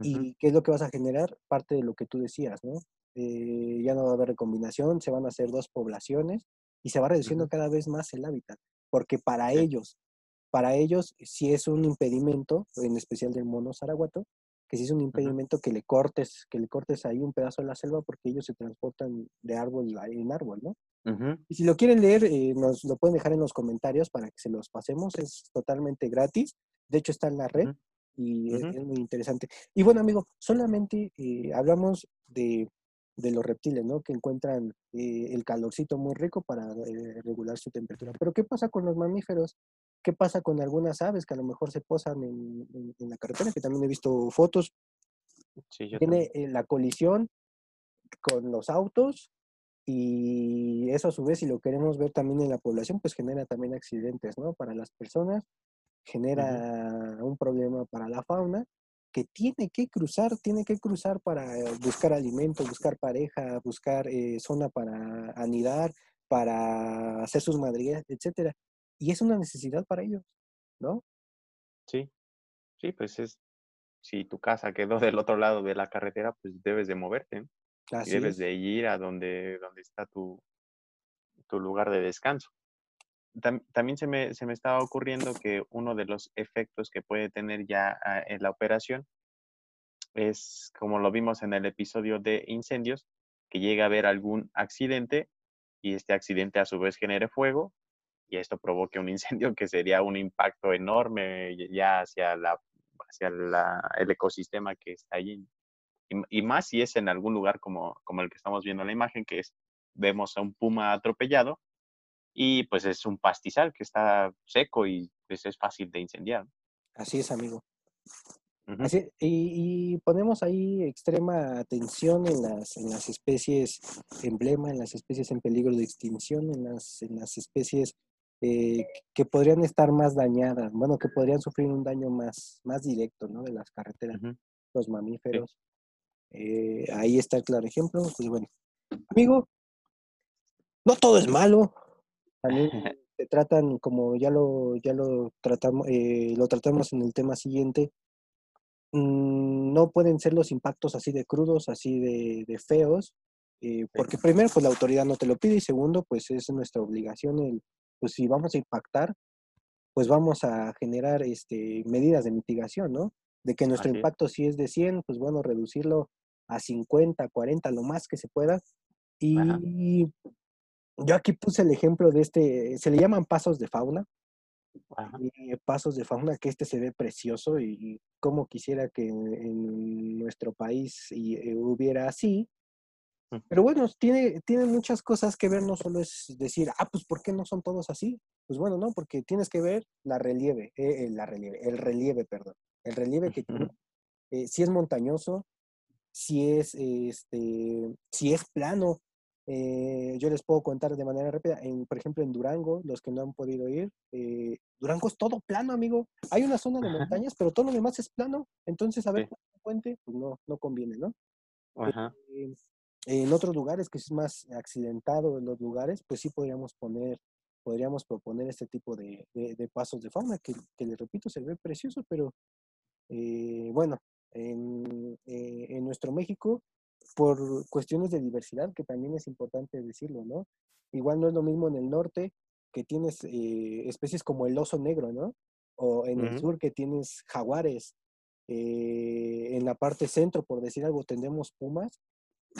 ¿Y qué es lo que vas a generar? Parte de lo que tú decías, ¿no? Eh, ya no va a haber recombinación, se van a hacer dos poblaciones y se va reduciendo cada vez más el hábitat, porque para ellos, para ellos si es un impedimento, en especial del mono zaraguato, que si es un impedimento que le cortes, que le cortes ahí un pedazo de la selva porque ellos se transportan de árbol en árbol, ¿no? Y si lo quieren leer, eh, nos lo pueden dejar en los comentarios para que se los pasemos, es totalmente gratis, de hecho está en la red y es, muy interesante. Y bueno, amigo, solamente eh, hablamos de de los reptiles, ¿no? Que encuentran eh, el calorcito muy rico para eh, regular su temperatura. Pero ¿qué pasa con los mamíferos? ¿Qué pasa con algunas aves que a lo mejor se posan en, la carretera? Que también he visto fotos. Tiene eh, la colisión con los autos y eso a su vez, si lo queremos ver también en la población, pues genera también accidentes, ¿no? Para las personas, genera un problema para la fauna que tiene que cruzar, tiene que cruzar para buscar alimento, buscar pareja, buscar eh, zona para anidar, para hacer sus madrigueras, etcétera. Y es una necesidad para ellos, ¿no? Sí, sí, pues es, si tu casa quedó del otro lado de la carretera, pues debes de moverte, y debes de ir a donde, donde está tu, tu lugar de descanso. También se me, se me estaba ocurriendo que uno de los efectos que puede tener ya ah, en la operación es, como lo vimos en el episodio de incendios, que llega a haber algún accidente y este accidente a su vez genere fuego y esto provoque un incendio que sería un impacto enorme ya hacia, la, hacia el ecosistema que está allí. Y, más si es en algún lugar como, como el que estamos viendo en la imagen, que es, vemos a un puma atropellado y pues es un pastizal que está seco y pues es fácil de incendiar. Así es, amigo y, ponemos ahí extrema atención en las, en las especies emblema, en las especies en peligro de extinción, en las, en las especies eh, que podrían estar más dañadas, bueno, que podrían sufrir un daño más, más directo, ¿no? De las carreteras, los mamíferos. Eh, ahí está el claro ejemplo. Pues bueno, amigo, no todo es malo. También se tratan, como ya lo, ya lo tratamos, eh, lo tratamos en el tema siguiente, Mm, no pueden ser los impactos así de crudos, así de, feos, eh, porque primero, pues la autoridad no te lo pide y segundo, pues es nuestra obligación el, pues si vamos a impactar, pues vamos a generar este, medidas de mitigación, ¿no? De que nuestro impacto si es de 100, pues bueno, reducirlo a 50, 40, lo más que se pueda. Y yo aquí puse el ejemplo de este, se le llaman pasos de fauna, y pasos de fauna que este se ve precioso y, como quisiera que en, nuestro país y, eh, hubiera así. Pero bueno, tiene, tiene muchas cosas que ver, no solo es decir, ah, pues ¿por qué no son todos así? Pues bueno, no, porque tienes que ver la relieve, eh, la relieve, el relieve, perdón, el relieve que tiene, eh, si es montañoso, si es, este, si es plano, eh, yo les puedo contar de manera rápida, en, por ejemplo, en Durango, los que no han podido ir, eh, Durango es todo plano, amigo. Hay una zona de montañas, pero todo lo demás es plano. Entonces, a ver, un puente, pues no, no conviene, ¿no? Eh, en otros lugares que es más accidentado en los lugares, pues sí podríamos poner, podríamos proponer este tipo de, de, pasos de fauna, que, que les repito, se ve precioso, pero bueno, en, en nuestro México por cuestiones de diversidad, que también es importante decirlo, ¿no? Igual no es lo mismo en el norte, que tienes eh, especies como el oso negro, ¿no? O en el sur que tienes jaguares. Eh, en la parte centro, por decir algo, tenemos pumas.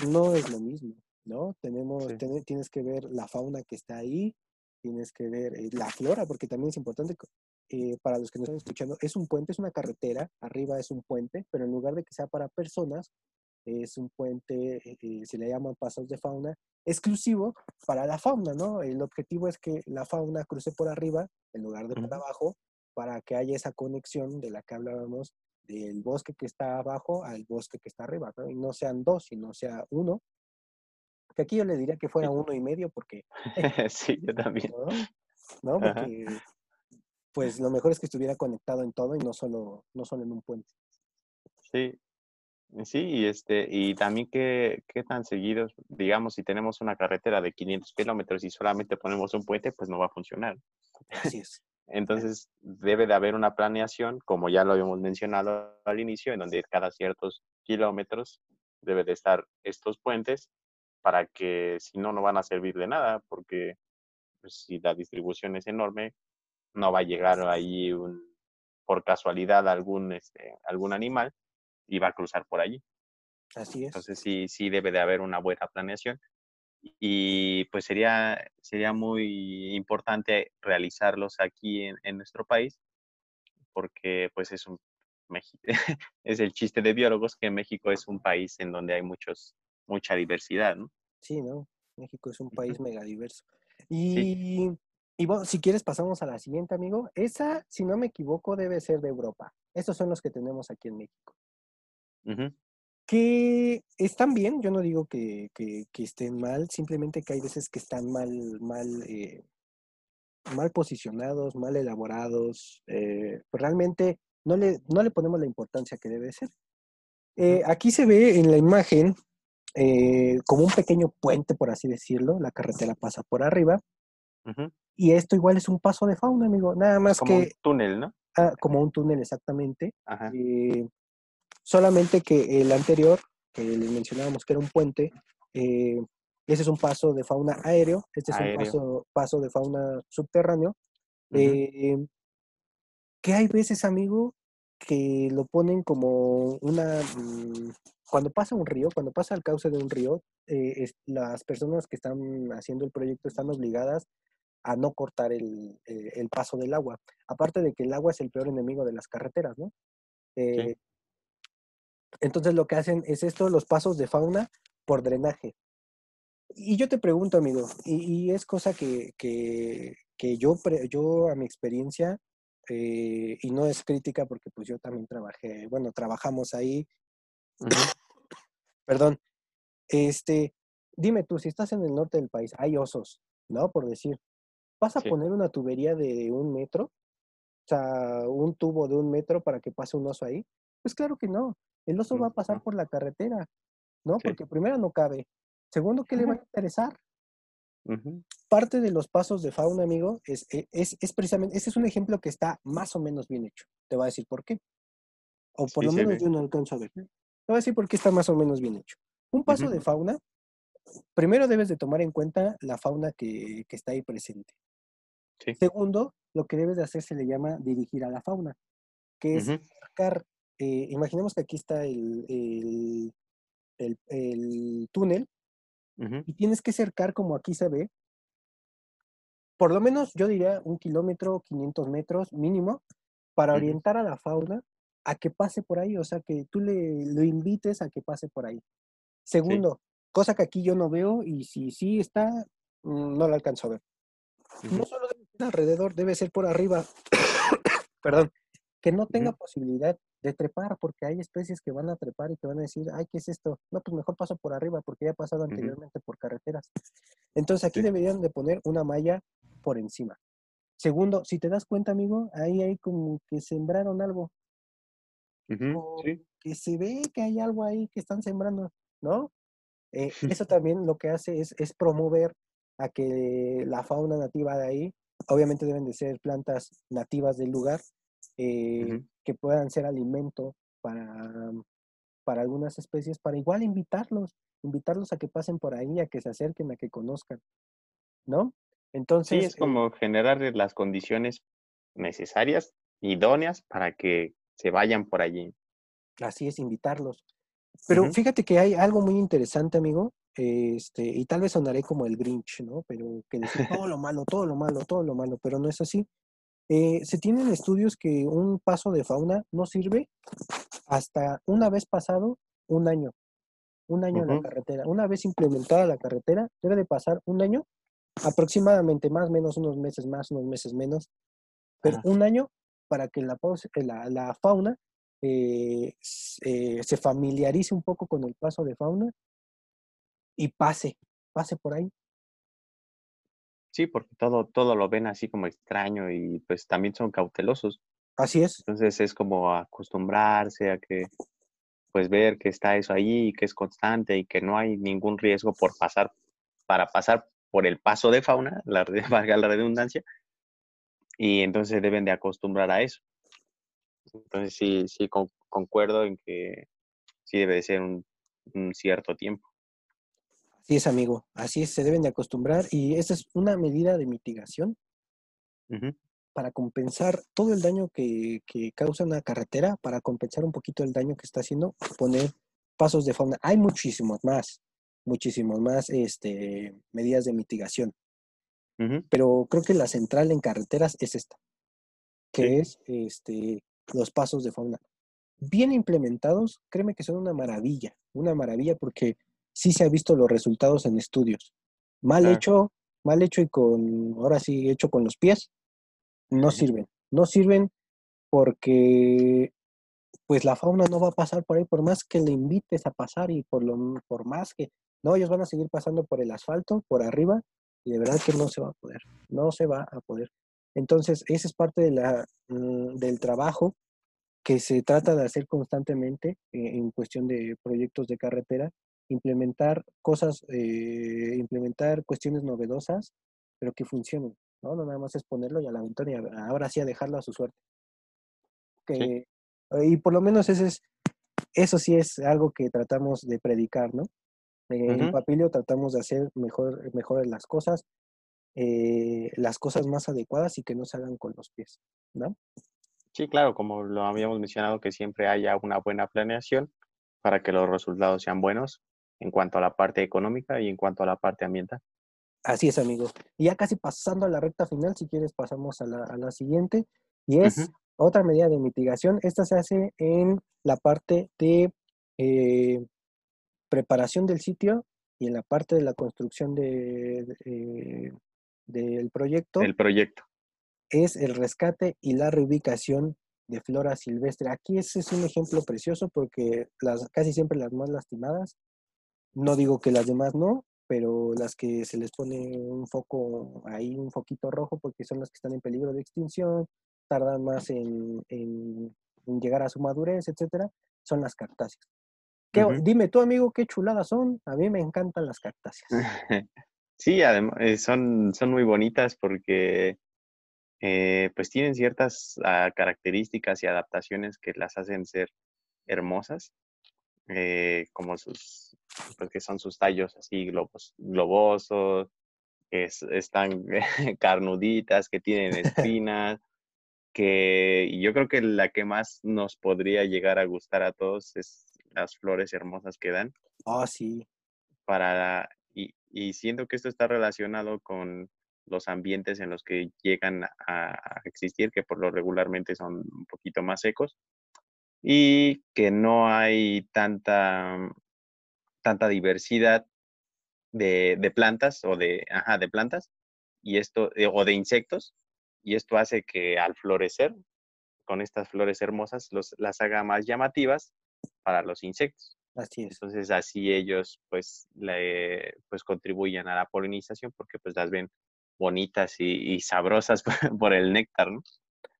No es lo mismo, ¿no? Tenemos, tienes que ver la fauna que está ahí, tienes que ver eh, la flora, porque también es importante para los que nos están escuchando, es un puente, es una carretera, arriba es un puente, pero en lugar de que sea para personas, es un puente, eh, se le llaman pasos de fauna, exclusivo para la fauna, ¿no? El objetivo es que la fauna cruce por arriba en lugar de por abajo para que haya esa conexión de la que hablábamos del bosque que está abajo al bosque que está arriba, ¿no? Y no sean dos, sino sea uno. Que aquí yo le diría que fuera uno y medio porque... sí, yo también. ¿No? Porque pues lo mejor es que estuviera conectado en todo y no solo, no solo en un puente. Sí, Sí, y, este, y también qué, qué tan seguidos, digamos, si tenemos una carretera de 500 kilómetros y solamente ponemos un puente, pues no va a funcionar. Así es. Entonces, debe de haber una planeación, como ya lo habíamos mencionado al inicio, en donde cada ciertos kilómetros debe de estar estos puentes para que si no, no van a servir de nada, porque pues, si la distribución es enorme, no va a llegar ahí un, por casualidad algún, este, algún animal y va a cruzar por allí. Así es. Entonces sí, sí debe de haber una buena planeación y pues sería, sería muy importante realizarlos aquí en, en nuestro país porque pues es un es el chiste de biólogos que México es un país en donde hay muchos mucha diversidad, ¿no? Sí, ¿no? México es un país mega diverso. Y Y bueno, si quieres pasamos a la siguiente, amigo. Esa, si no me equivoco, debe ser de Europa. Estos son los que tenemos aquí en México. Que están bien, yo no digo que, que, estén mal, simplemente que hay veces que están mal, mal, eh, mal posicionados, mal elaborados. Eh, pues realmente no le, no le ponemos la importancia que debe ser. Eh, aquí se ve en la imagen como un pequeño puente, por así decirlo. La carretera pasa por arriba. Y esto igual es un paso de fauna, amigo. Nada más como que. Un túnel, ¿no? Ah, como un túnel, exactamente. Eh, solamente que el anterior, que les mencionábamos que era un puente, eh, ese es un paso de fauna aéreo, este es un paso, paso, de fauna subterráneo. Eh, que hay veces, amigo, que lo ponen como una... Mm, cuando pasa un río, cuando pasa el cauce de un río, las personas que están haciendo el proyecto están obligadas a no cortar el, eh, el, paso del agua. Aparte de que el agua es el peor enemigo de las carreteras, ¿no? Eh, entonces lo que hacen es esto, los pasos de fauna por drenaje. Y yo te pregunto, amigo, y, es cosa que, que, que yo, yo a mi experiencia, eh, y no es crítica porque pues yo también trabajé, bueno, trabajamos ahí. Perdón. Este, dime tú, si estás en el norte del país, hay osos, ¿no? Por decir, ¿Vas a poner una tubería de un metro? O sea, un tubo de un metro para que pase un oso ahí. Pues claro que no. El oso va a pasar por la carretera, ¿no? Porque primero no cabe. Segundo, ¿qué le va a interesar? Parte de los pasos de fauna, amigo, es, e, es, es, precisamente, ese es un ejemplo que está más o menos bien hecho. Te voy a decir por qué. O por lo menos yo no alcanzo a ver. Te voy a decir por qué está más o menos bien hecho. Un paso de fauna, primero debes de tomar en cuenta la fauna que, que está ahí presente. Segundo, lo que debes de hacer se le llama dirigir a la fauna, que es cercar, eh, imaginemos que aquí está el, el, túnel y tienes que cercar como aquí se ve, por lo menos yo diría un kilómetro, 500 metros mínimo, para orientar a la fauna a que pase por ahí, o sea, que tú le lo invites a que pase por ahí. Segundo, cosa que aquí yo no veo y si sí está, mm, no la alcanzo a ver. No solo alrededor, debe ser por arriba. Perdón, que no tenga posibilidad de trepar, porque hay especies que van a trepar y que van a decir, ay, ¿qué es esto? No, pues mejor paso por arriba, porque ya he pasado anteriormente por carreteras. Entonces aquí deberían de poner una malla por encima. Segundo, si te das cuenta, amigo, ahí hay como que sembraron algo. Que se ve que hay algo ahí que están sembrando, ¿no? Eh, eso también lo que hace es, es promover a que la fauna nativa de ahí obviamente deben de ser plantas nativas del lugar eh, que puedan ser alimento para, para algunas especies, para igual invitarlos, invitarlos a que pasen por ahí, a que se acerquen, a que conozcan, ¿no? Entonces... Sí, es eh como generar las condiciones necesarias, idóneas, para que se vayan por allí. Así es, invitarlos. Pero fíjate que hay algo muy interesante, amigo, este, y tal vez sonaré como el Grinch, ¿no? Pero que dice todo lo malo, todo lo malo, todo lo malo, pero no es así. Eh, se tienen estudios que un paso de fauna no sirve hasta una vez pasado un año, un año en la carretera. Una vez implementada la carretera, debe de pasar un año, aproximadamente más, menos, unos meses más, unos meses menos, pero un año para que la, la, la fauna eh, eh, se familiarice un poco con el paso de fauna y pase, pase por ahí. Sí, porque todo, todo lo ven así como extraño y pues también son cautelosos. Así es. Entonces es como acostumbrarse a que, pues ver que está eso ahí y que es constante y que no hay ningún riesgo por pasar, para pasar por el paso de fauna, la, valga la redundancia, y entonces deben de acostumbrar a eso. Entonces sí, sí concuerdo en que sí debe de ser un cierto tiempo. Así es, amigo. Así es, se deben de acostumbrar y esta es una medida de mitigación para compensar todo el daño que, causa una carretera, para compensar un poquito el daño que está haciendo, poner pasos de fauna. Hay muchísimos más, muchísimos más este, medidas de mitigación. Pero creo que la central en carreteras es esta, que es este, los pasos de fauna. Bien implementados, créeme que son una maravilla, una maravilla porque sí se ha visto los resultados en estudios. Mal hecho, mal hecho y con, ahora sí, hecho con los pies, no sirven. No sirven porque pues la fauna no va a pasar por ahí, por más que le invites a pasar y por, lo, por más que, no, ellos van a seguir pasando por el asfalto, por arriba, y de verdad que no se va a poder, no se va a poder. Entonces, esa es parte de la, mm, del trabajo que se trata de hacer constantemente eh, en cuestión de proyectos de carretera, implementar cosas, eh, implementar cuestiones novedosas, pero que funcionen, ¿no? No nada más es ponerlo y a la ventana y ahora sí a dejarlo a su suerte. Que, Y por lo menos ese es, eso sí es algo que tratamos de predicar, ¿no? En Papilio tratamos de hacer mejor, las cosas, eh, las cosas más adecuadas y que no se hagan con los pies, ¿no? Sí, claro, como lo habíamos mencionado, que siempre haya una buena planeación para que los resultados sean buenos en cuanto a la parte económica y en cuanto a la parte ambiental. Así es, amigo. Y ya casi pasando a la recta final, si quieres pasamos a la, a la siguiente, y es otra medida de mitigación. Esta se hace en la parte de eh, preparación del sitio y en la parte de la construcción de, eh, del proyecto. El proyecto. Es el rescate y la reubicación de flora silvestre. Aquí ese es un ejemplo precioso porque las, casi siempre las más lastimadas, no digo que las demás no, pero las que se les pone un foco ahí, un foquito rojo, porque son las que están en peligro de extinción, tardan más en, en, llegar a su madurez, etcétera, son las cactáceas. Dime tú, amigo, qué chuladas son. A mí me encantan las cactáceas. sí, además, eh, son, son muy bonitas porque eh, pues tienen ciertas ah, características y adaptaciones que las hacen ser hermosas, eh, como sus, pues que son sus tallos así globos, globosos, que están carnuditas, que tienen espinas, que yo creo que la que más nos podría llegar a gustar a todos es las flores hermosas que dan. Ah, sí. Para, y, y siento que esto está relacionado con los ambientes en los que llegan a, existir, que por lo regularmente son un poquito más secos, y que no hay tanta, tanta diversidad de, de plantas o de, ajá, de plantas y esto, eh, o de insectos, y esto hace que al florecer, con estas flores hermosas, los, las haga más llamativas para los insectos. Así es. Entonces así ellos pues, le, pues contribuyen a la polinización porque pues las ven bonitas y, sabrosas por el néctar, ¿no?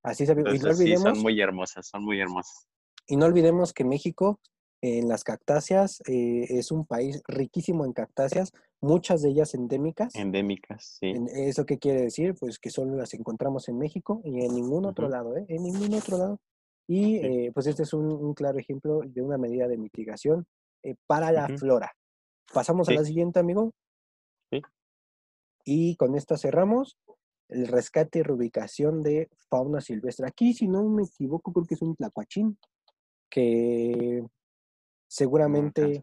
Así es, y no olvidemos, sí, son muy hermosas, son muy hermosas. Y no olvidemos que México en las cactáceas eh, es un país riquísimo en cactáceas, muchas de ellas endémicas. Endémicas, sí. ¿Eso qué quiere decir? Pues que solo las encontramos en México y en ningún otro lado, ¿eh? En ningún otro lado. Y eh, pues este es un, claro ejemplo de una medida de mitigación eh, para la flora. Pasamos a la siguiente, amigo. Sí. Y con esta cerramos el rescate y reubicación de fauna silvestre. Aquí, si no me equivoco, creo que es un tlacuachín que seguramente,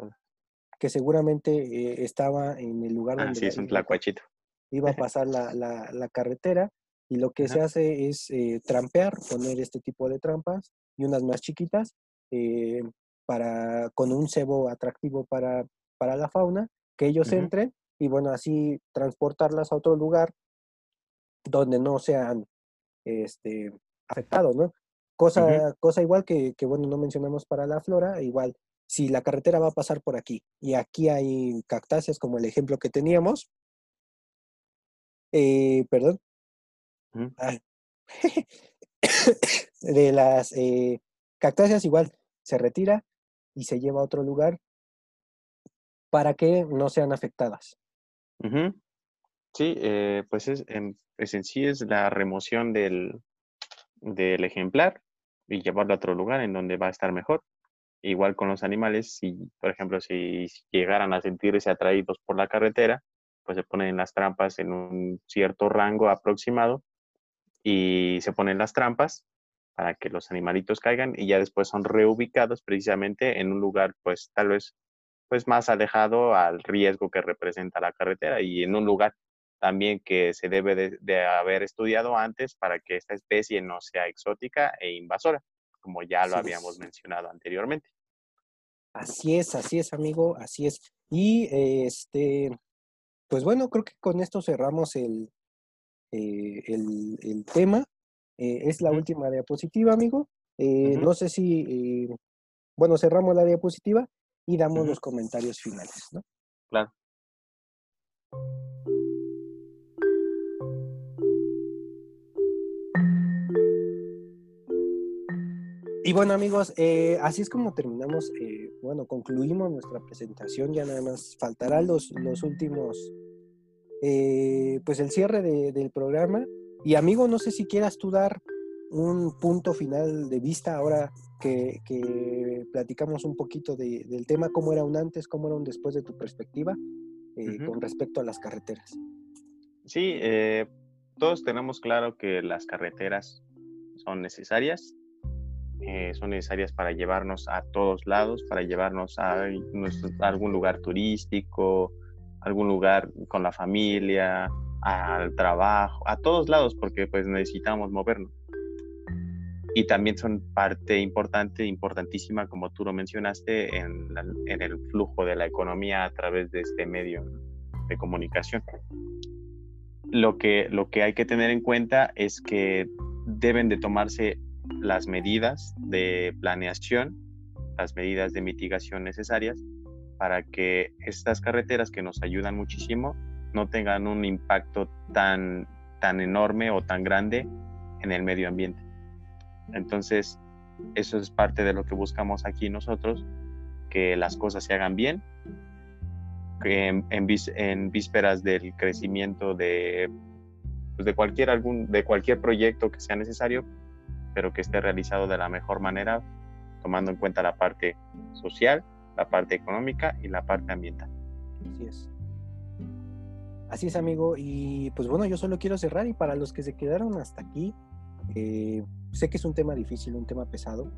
que seguramente eh, estaba en el lugar ah, donde es un tlacuachito. iba a pasar la, la, carretera y lo que se hace es eh, trampear, poner este tipo de trampas y unas más chiquitas eh, para, con un cebo atractivo para, para la fauna, que ellos entren y bueno, así transportarlas a otro lugar donde no sean este, afectados, ¿no? Cosa, cosa igual que, que, bueno, no mencionamos para la flora, igual si la carretera va a pasar por aquí y aquí hay cactáceas como el ejemplo que teníamos, eh, perdón, de las eh, cactáceas igual se retira y se lleva a otro lugar para que no sean afectadas. Sí, eh, pues es, en, pues en sí es la remoción del, del ejemplar y llevarlo a otro lugar en donde va a estar mejor. Igual con los animales, si, por ejemplo, si llegaran a sentirse atraídos por la carretera, pues se ponen las trampas en un cierto rango aproximado y se ponen las trampas para que los animalitos caigan y ya después son reubicados precisamente en un lugar, pues tal vez pues más alejado al riesgo que representa la carretera y en un lugar también que se debe de haber estudiado antes para que esta especie no sea exótica e invasora como ya lo habíamos mencionado anteriormente. Así es, así es, amigo, así es. Y este, pues bueno, creo que con esto cerramos el, eh, el, tema. Eh, es la última diapositiva, amigo. Eh, no sé si, bueno, cerramos la diapositiva y damos los comentarios finales, ¿no? Claro. Y bueno amigos, eh, así es como terminamos, eh, bueno, concluimos nuestra presentación, ya nada más faltará los, los últimos, eh, pues el cierre del programa. Y amigo, no sé si quieras tú dar un punto final de vista ahora que, platicamos un poquito del tema, cómo era un antes, cómo era un después de tu perspectiva con respecto a las carreteras. Sí, todos tenemos claro que las carreteras son necesarias, eh, son necesarias para llevarnos a todos lados, para llevarnos a, algún lugar turístico, algún lugar con la familia, al trabajo, a todos lados, porque pues necesitamos movernos. Y también son parte importante, importantísima, como tú lo mencionaste, en, en el flujo de la economía a través de este medio de comunicación. Lo que, lo que hay que tener en cuenta es que deben de tomarse las medidas de planeación, las medidas de mitigación necesarias para que estas carreteras que nos ayudan muchísimo no tengan un impacto tan, tan enorme o tan grande en el medio ambiente. Entonces, eso es parte de lo que buscamos aquí nosotros, que las cosas se hagan bien, que en, vísperas del crecimiento de, pues de, cualquier, algún, de cualquier proyecto que sea necesario, pero que esté realizado de la mejor manera, tomando en cuenta la parte social, la parte económica y la parte ambiental. Así es. Así es, amigo. Y pues bueno, yo solo quiero cerrar y para los que se quedaron hasta aquí, eh, sé que es un tema difícil, un tema pesado.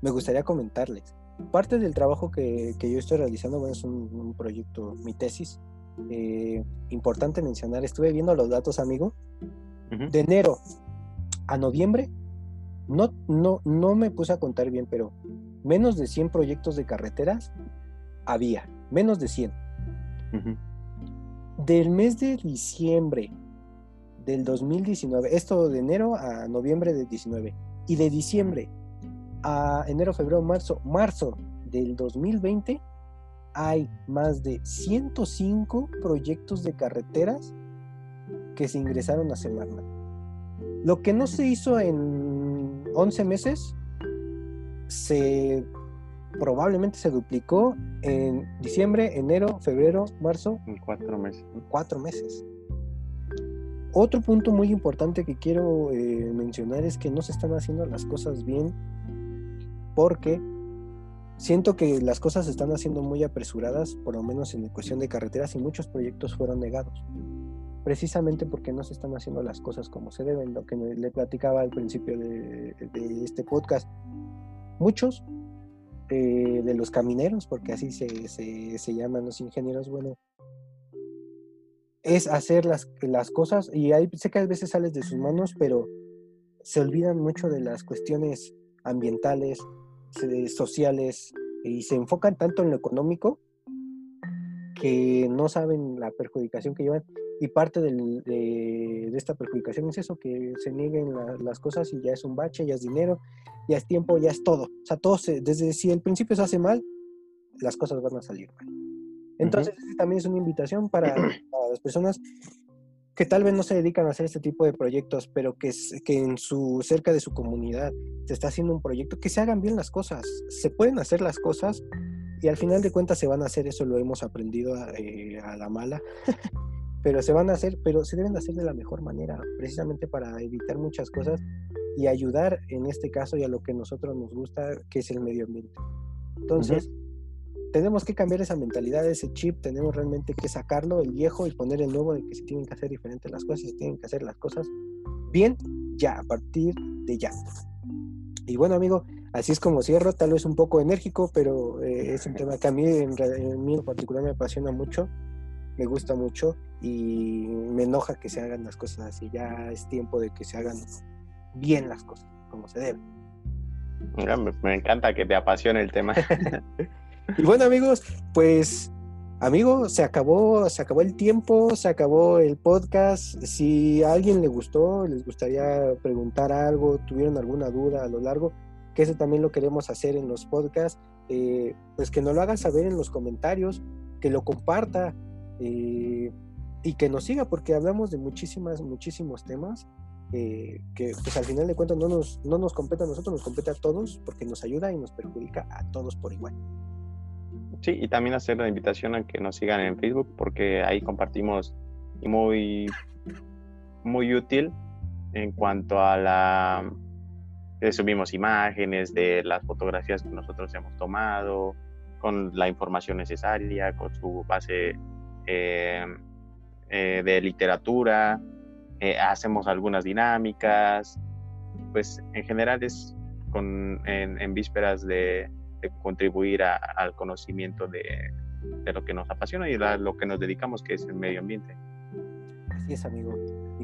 Me gustaría comentarles. Parte del trabajo que, yo estoy realizando bueno, es un, proyecto, mi tesis. Eh, importante mencionar, estuve viendo los datos, amigo. De enero a noviembre no, no, no me puse a contar bien, pero menos de 100 proyectos de carreteras había, menos de 100. Del mes de diciembre del 2019, esto de enero a noviembre del 19, y de diciembre a enero, febrero, marzo, marzo del 2020, hay más de 105 proyectos de carreteras que se ingresaron a Semarnat. Lo que no se hizo en 11 meses se probablemente se duplicó en diciembre, enero, febrero, marzo. En cuatro meses. Cuatro meses. Otro punto muy importante que quiero eh, mencionar es que no se están haciendo las cosas bien porque siento que las cosas se están haciendo muy apresuradas, por lo menos en cuestión de carreteras, y muchos proyectos fueron negados precisamente porque no se están haciendo las cosas como se deben, lo que le platicaba al principio de, este podcast. Muchos eh, de los camineros, porque así se, se, llaman los ingenieros, bueno, es hacer las, las cosas, y hay, sé que a veces sales de sus manos, pero se olvidan mucho de las cuestiones ambientales, sociales, y se enfocan tanto en lo económico que no saben la perjudicación que llevan. Y parte de, esta perjudicación es eso, que se nieguen las cosas y ya es un bache, ya es dinero, ya es tiempo, ya es todo. O sea, todo desde si el principio se hace mal, las cosas van a salir mal. Entonces, también es una invitación para, las personas que tal vez no se dedican a hacer este tipo de proyectos, pero que, que en su cerca de su comunidad se está haciendo un proyecto, que se hagan bien las cosas. Se pueden hacer las cosas y al final de cuentas se van a hacer, eso lo hemos aprendido a, eh, a la mala. pero se van a hacer, pero se deben de hacer de la mejor manera, precisamente para evitar muchas cosas y ayudar en este caso y a lo que nosotros nos gusta, que es el medio ambiente. Entonces, tenemos que cambiar esa mentalidad, ese chip, tenemos realmente que sacarlo, el viejo, y poner el nuevo de que se tienen que hacer diferentes las cosas, se tienen que hacer las cosas bien ya, a partir de ya. Y bueno, amigo, así es como cierro, tal vez un poco enérgico, pero eh, es un tema que a mí en, en mí en particular me apasiona mucho me gusta mucho y me enoja que se hagan las cosas así. Ya es tiempo de que se hagan bien las cosas, como se debe. me, encanta que te apasione el tema. y bueno amigos, pues amigo, se acabó, se acabó el tiempo, se acabó el podcast. Si a alguien le gustó, les gustaría preguntar algo, tuvieron alguna duda a lo largo, que eso también lo queremos hacer en los podcasts, eh, pues que nos lo hagan saber en los comentarios, que lo comparta eh, y que nos siga, porque hablamos de muchísimas, muchísimos temas. Eh, que pues al final de cuentas no nos, no nos compete a nosotros, nos compete a todos porque nos ayuda y nos perjudica a todos por igual. Sí, y también hacer la invitación a que nos sigan en Facebook porque ahí compartimos muy, muy útil en cuanto a la... subimos imágenes de las fotografías que nosotros hemos tomado, con la información necesaria, con su base eh, eh, de literatura, eh, hacemos algunas dinámicas, pues en general es con, en vísperas de, contribuir al conocimiento de, lo que nos apasiona y a lo que nos dedicamos, que es el medio ambiente. Así es, amigo.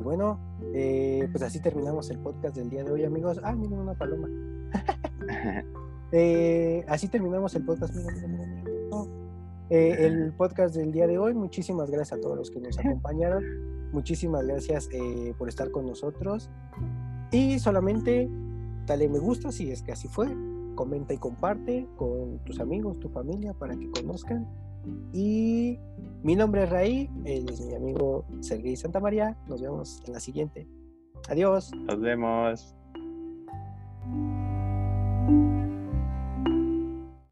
Y bueno, eh, pues así terminamos el podcast del día de hoy, amigos. Ah, miren una paloma. Eh, así terminamos el podcast. Eh, el podcast del día de hoy. Muchísimas gracias a todos los que nos acompañaron. Muchísimas gracias por estar con nosotros. Y solamente dale me gusta si es que así fue comenta y comparte con tus amigos, tu familia, para que conozcan. Y mi nombre es Raí, es mi amigo Sergei Santa María. Nos vemos en la siguiente. Adiós. Nos vemos.